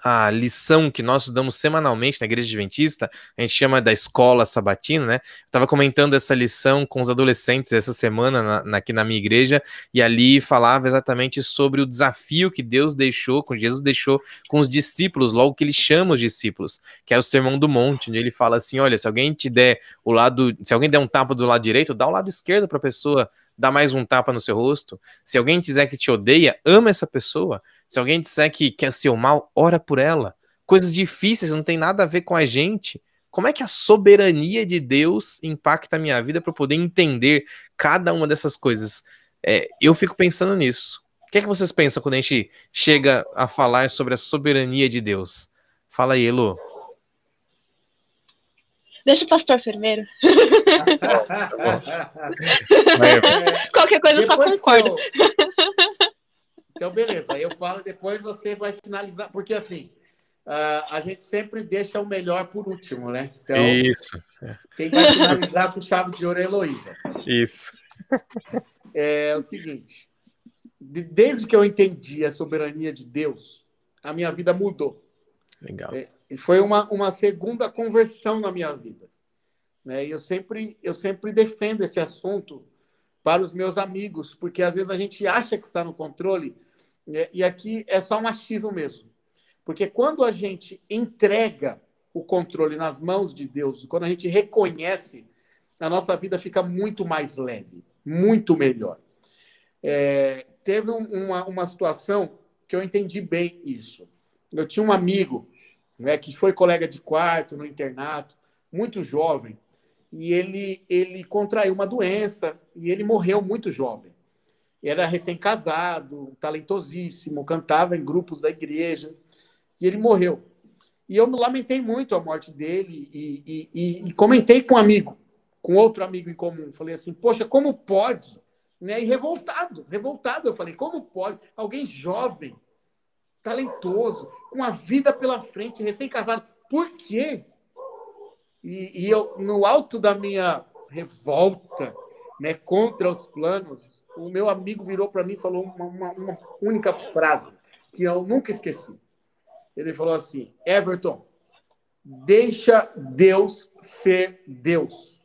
[SPEAKER 1] a lição que nós damos semanalmente na Igreja Adventista, a gente chama da escola sabatina, né? Eu estava comentando essa lição com os adolescentes essa semana na, na, aqui na minha igreja, e ali falava exatamente sobre o desafio que Deus deixou, com Jesus deixou com os discípulos, logo que ele chama os discípulos, que é o Sermão do Monte, onde ele fala assim: olha, se alguém te der o lado, se alguém der um tapa do lado direito, dá o lado esquerdo para a pessoa dá mais um tapa no seu rosto. Se alguém disser que te odeia, ama essa pessoa. Se alguém disser que quer seu mal, ora por ela. Coisas difíceis não tem nada a ver com a gente. Como é que a soberania de Deus impacta a minha vida para eu poder entender cada uma dessas coisas? É, eu fico pensando nisso. O que é que vocês pensam quando a gente chega a falar sobre a soberania de Deus? Fala aí, Elo.
[SPEAKER 2] Deixa o pastor fermeiro. Qualquer coisa eu só concordo. Eu...
[SPEAKER 3] Então, beleza. Eu falo, depois você vai finalizar. Porque, assim, uh, a gente sempre deixa o melhor por último, né?
[SPEAKER 1] Então, Isso.
[SPEAKER 3] Quem vai finalizar com chave de ouro é a Heloísa.
[SPEAKER 1] Isso.
[SPEAKER 3] É o seguinte. Desde que eu entendi a soberania de Deus, a minha vida mudou.
[SPEAKER 1] Legal.
[SPEAKER 3] É, e foi uma, uma segunda conversão na minha vida. Né? E eu sempre, eu sempre defendo esse assunto para os meus amigos, porque às vezes a gente acha que está no controle, né? e aqui é só um achismo mesmo. Porque quando a gente entrega o controle nas mãos de Deus, quando a gente reconhece, a nossa vida fica muito mais leve, muito melhor. É, teve uma, uma situação que eu entendi bem isso. Eu tinha um amigo né, que foi colega de quarto no internato, muito jovem, e ele, ele contraiu uma doença e ele morreu muito jovem. Era recém-casado, talentosíssimo, cantava em grupos da igreja, e ele morreu. E eu me lamentei muito a morte dele e, e, e, comentei com um amigo, com outro amigo em comum. Falei assim, poxa, como pode? Né? E revoltado, revoltado. Eu falei, como pode? Alguém jovem, talentoso, com a vida pela frente, recém-casado. Por quê? E, e, eu, no alto da minha revolta né, contra os planos, o meu amigo virou para mim e falou uma, uma, uma única frase que eu nunca esqueci. Ele falou assim: Everton, deixa Deus ser Deus.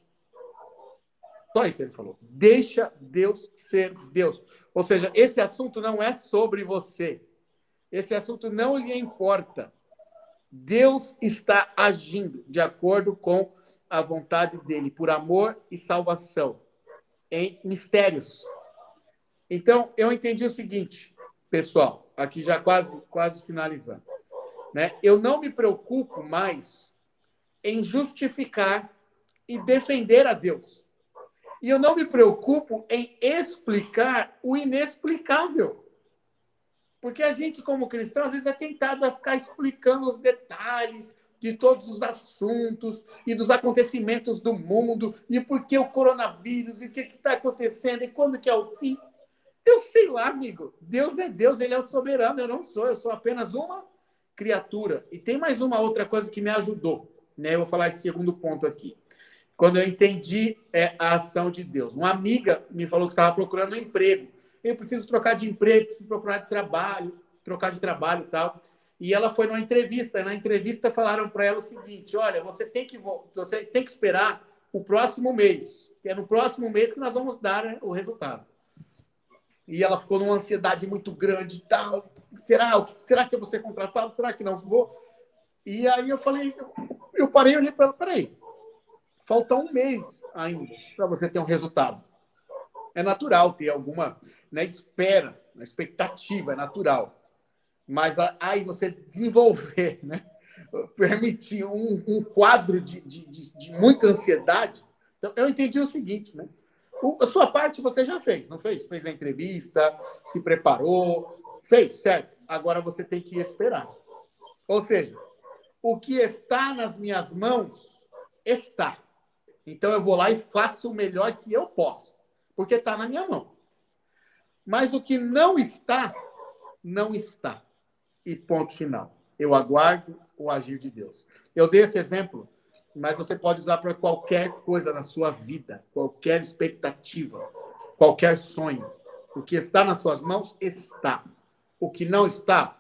[SPEAKER 3] Só isso ele falou. Deixa Deus ser Deus. Ou seja, esse assunto não é sobre você. Esse assunto não lhe importa. Deus está agindo de acordo com a vontade dele, por amor e salvação, em mistérios. Então, eu entendi o seguinte, pessoal, aqui já quase, quase finalizando. Né? Eu não me preocupo mais em justificar e defender a Deus. E eu não me preocupo em explicar o inexplicável. Porque a gente, como cristão, às vezes é tentado a ficar explicando os detalhes de todos os assuntos e dos acontecimentos do mundo, e por que o coronavírus, e o que está acontecendo, e quando que é o fim. Eu sei lá, amigo. Deus é Deus, Ele é o soberano, eu não sou, eu sou apenas uma criatura. E tem mais uma outra coisa que me ajudou. Né? Eu vou falar esse segundo ponto aqui. Quando eu entendi é, a ação de Deus. Uma amiga me falou que estava procurando um emprego eu preciso trocar de emprego, preciso procurar de trabalho, trocar de trabalho e tal. E ela foi numa entrevista. Na entrevista falaram para ela o seguinte: olha, você tem que você tem que esperar o próximo mês, é no próximo mês que nós vamos dar né, o resultado. E ela ficou numa ansiedade muito grande tal. Será? Será que eu vou ser contratado? Será que não vou? E aí eu falei, eu parei e olhei para ela, peraí, falta um mês ainda para você ter um resultado. É natural ter alguma né, espera, na expectativa, é natural. Mas aí você desenvolver, né, permitir um, um quadro de, de, de, de, muita ansiedade. Então, eu entendi o seguinte, né? O, a sua parte você já fez, não fez? Fez a entrevista, se preparou, fez, certo? Agora você tem que esperar. Ou seja, o que está nas minhas mãos está. Então eu vou lá e faço o melhor que eu posso, porque está na minha mão. Mas o que não está, não está. E ponto final. Eu aguardo o agir de Deus. Eu dei esse exemplo, mas você pode usar para qualquer coisa na sua vida, qualquer expectativa, qualquer sonho. O que está nas suas mãos está. O que não está,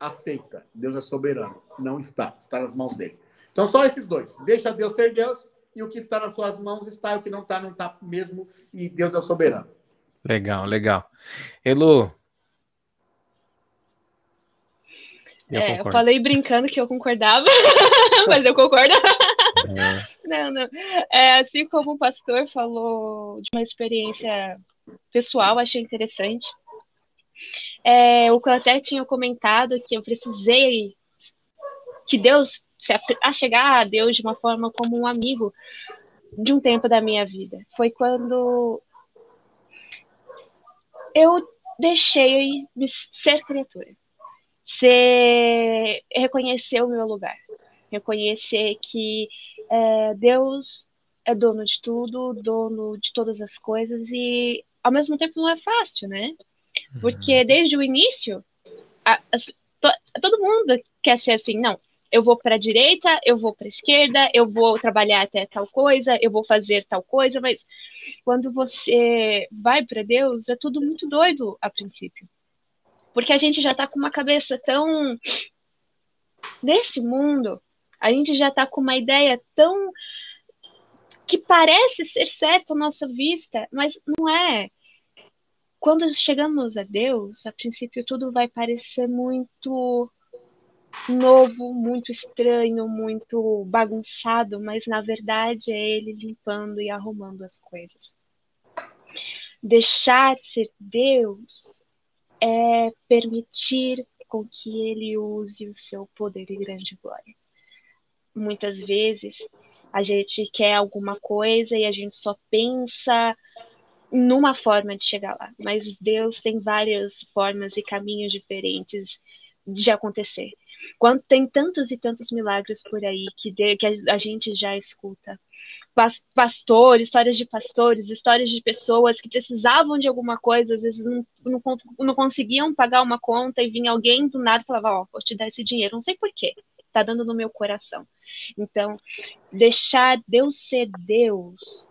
[SPEAKER 3] aceita. Deus é soberano. Não está. Está nas mãos dele. Então, só esses dois. Deixa Deus ser Deus e o que está nas suas mãos está, e o que não está, não está mesmo, e Deus é soberano.
[SPEAKER 1] Legal, legal. Elo.
[SPEAKER 2] Eu, é, eu falei brincando que eu concordava, mas eu concordo. É. Não, não. É, assim como o pastor falou de uma experiência pessoal, achei interessante. É, o que eu até tinha comentado que eu precisei que Deus a chegar a Deus de uma forma como um amigo de um tempo da minha vida. Foi quando eu deixei de ser criatura, ser reconhecer o meu lugar, reconhecer que é, Deus é dono de tudo, dono de todas as coisas e ao mesmo tempo não é fácil, né? Porque uhum. desde o início a, a, to, todo mundo quer ser assim, não, eu vou para a direita, eu vou para a esquerda, eu vou trabalhar até tal coisa, eu vou fazer tal coisa, mas quando você vai para Deus, é tudo muito doido a princípio. Porque a gente já está com uma cabeça tão desse mundo, a gente já está com uma ideia tão que parece ser certo à nossa vista, mas não é. Quando chegamos a Deus, a princípio tudo vai parecer muito novo, muito estranho, muito bagunçado, mas na verdade é ele limpando e arrumando as coisas. Deixar ser Deus é permitir com que ele use o seu poder e grande glória. Muitas vezes a gente quer alguma coisa e a gente só pensa numa forma de chegar lá, mas Deus tem várias formas e caminhos diferentes de acontecer. Quando tem tantos e tantos milagres por aí que, de, que a, gente já escuta. Pastores, histórias de pastores, histórias de pessoas que precisavam de alguma coisa, às vezes não, não, não conseguiam pagar uma conta e vinha alguém do nada e falava: Ó, oh, vou te dar esse dinheiro, não sei porquê, tá dando no meu coração. Então, deixar Deus ser Deus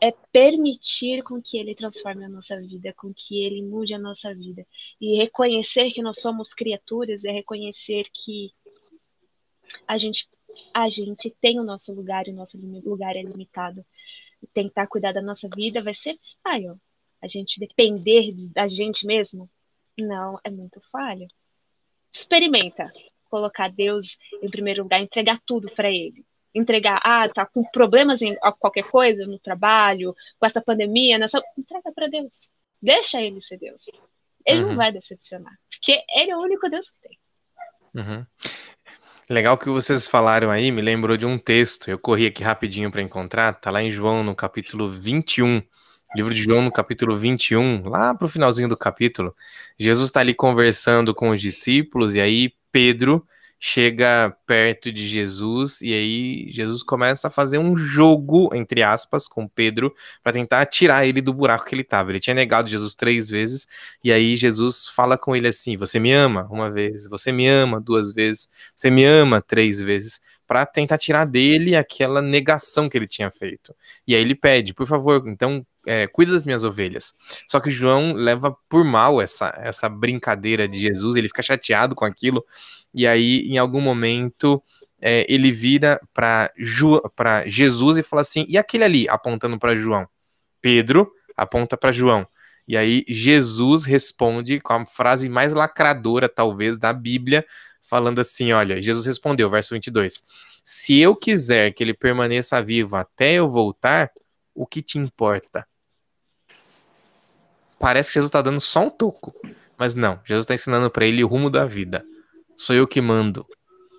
[SPEAKER 2] é permitir com que ele transforme a nossa vida, com que ele mude a nossa vida. E reconhecer que nós somos criaturas é reconhecer que a gente, a gente tem o nosso lugar e o nosso lugar é limitado. E tentar cuidar da nossa vida vai ser falho. A gente depender da gente mesmo? Não, é muito falho. Experimenta colocar Deus em primeiro lugar, entregar tudo para ele entregar, ah, tá com problemas em qualquer coisa no trabalho, com essa pandemia, nessa, entrega para Deus. Deixa ele ser Deus. Ele uhum. não vai decepcionar, porque ele é o único Deus que tem.
[SPEAKER 1] Uhum. Legal que vocês falaram aí, me lembrou de um texto. Eu corri aqui rapidinho para encontrar, tá lá em João no capítulo 21. Livro de João no capítulo 21, lá pro finalzinho do capítulo. Jesus está ali conversando com os discípulos e aí Pedro chega perto de Jesus e aí Jesus começa a fazer um jogo, entre aspas, com Pedro para tentar tirar ele do buraco que ele estava. Ele tinha negado Jesus três vezes e aí Jesus fala com ele assim: Você me ama? Uma vez, você me ama? Duas vezes, você me ama? Três vezes, para tentar tirar dele aquela negação que ele tinha feito. E aí ele pede: Por favor, então é, cuida das minhas ovelhas. Só que João leva por mal essa, essa brincadeira de Jesus, ele fica chateado com aquilo e aí, em algum momento, é, ele vira para Jesus e fala assim: e aquele ali, apontando para João? Pedro aponta para João. E aí, Jesus responde com a frase mais lacradora, talvez, da Bíblia, falando assim: olha, Jesus respondeu, verso 22. Se eu quiser que ele permaneça vivo até eu voltar, o que te importa? Parece que Jesus está dando só um toco, mas não, Jesus está ensinando para ele o rumo da vida sou eu que mando.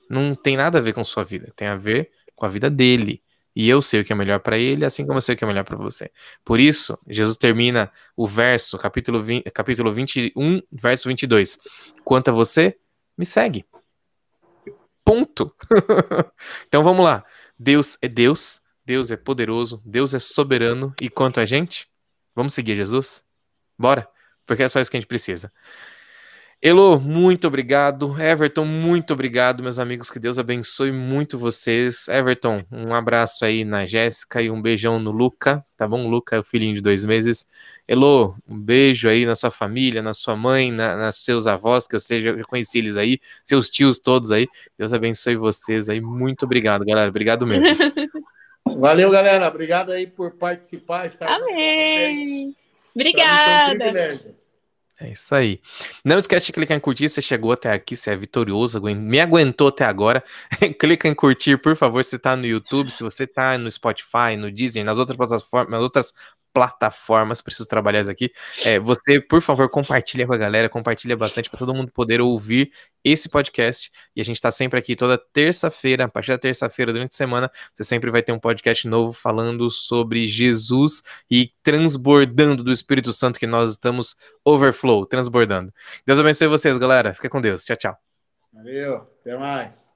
[SPEAKER 1] Não tem nada a ver com sua vida, tem a ver com a vida dele. E eu sei o que é melhor para ele, assim como eu sei o que é melhor para você. Por isso, Jesus termina o verso, capítulo, 20, capítulo 21, verso 22. Quanto a você, me segue. Ponto. então vamos lá. Deus é Deus, Deus é poderoso, Deus é soberano. E quanto a gente, vamos seguir Jesus? Bora? Porque é só isso que a gente precisa. Elo, muito obrigado. Everton, muito obrigado, meus amigos. Que Deus abençoe muito vocês. Everton, um abraço aí na Jéssica e um beijão no Luca, tá bom? Luca é o filhinho de dois meses. Elo, um beijo aí na sua família, na sua mãe, na, nas seus avós, que eu seja, eu conheci eles aí, seus tios todos aí. Deus abençoe vocês aí. Muito obrigado, galera. Obrigado mesmo.
[SPEAKER 3] Valeu, galera. Obrigado aí por participar. Estar
[SPEAKER 2] Amém. Obrigada.
[SPEAKER 1] É isso aí. Não esquece de clicar em curtir. Você chegou até aqui, você é vitorioso, me aguentou até agora. Clica em curtir, por favor, se está no YouTube, se você está no Spotify, no Disney, nas outras plataformas, nas outras plataformas, preciso trabalhar isso aqui. É, você, por favor, compartilha com a galera, compartilha bastante para todo mundo poder ouvir esse podcast. E a gente está sempre aqui toda terça-feira, a partir da terça-feira, durante a semana, você sempre vai ter um podcast novo falando sobre Jesus e transbordando do Espírito Santo que nós estamos overflow, transbordando. Deus abençoe vocês, galera. Fica com Deus. Tchau, tchau.
[SPEAKER 3] Valeu, até mais.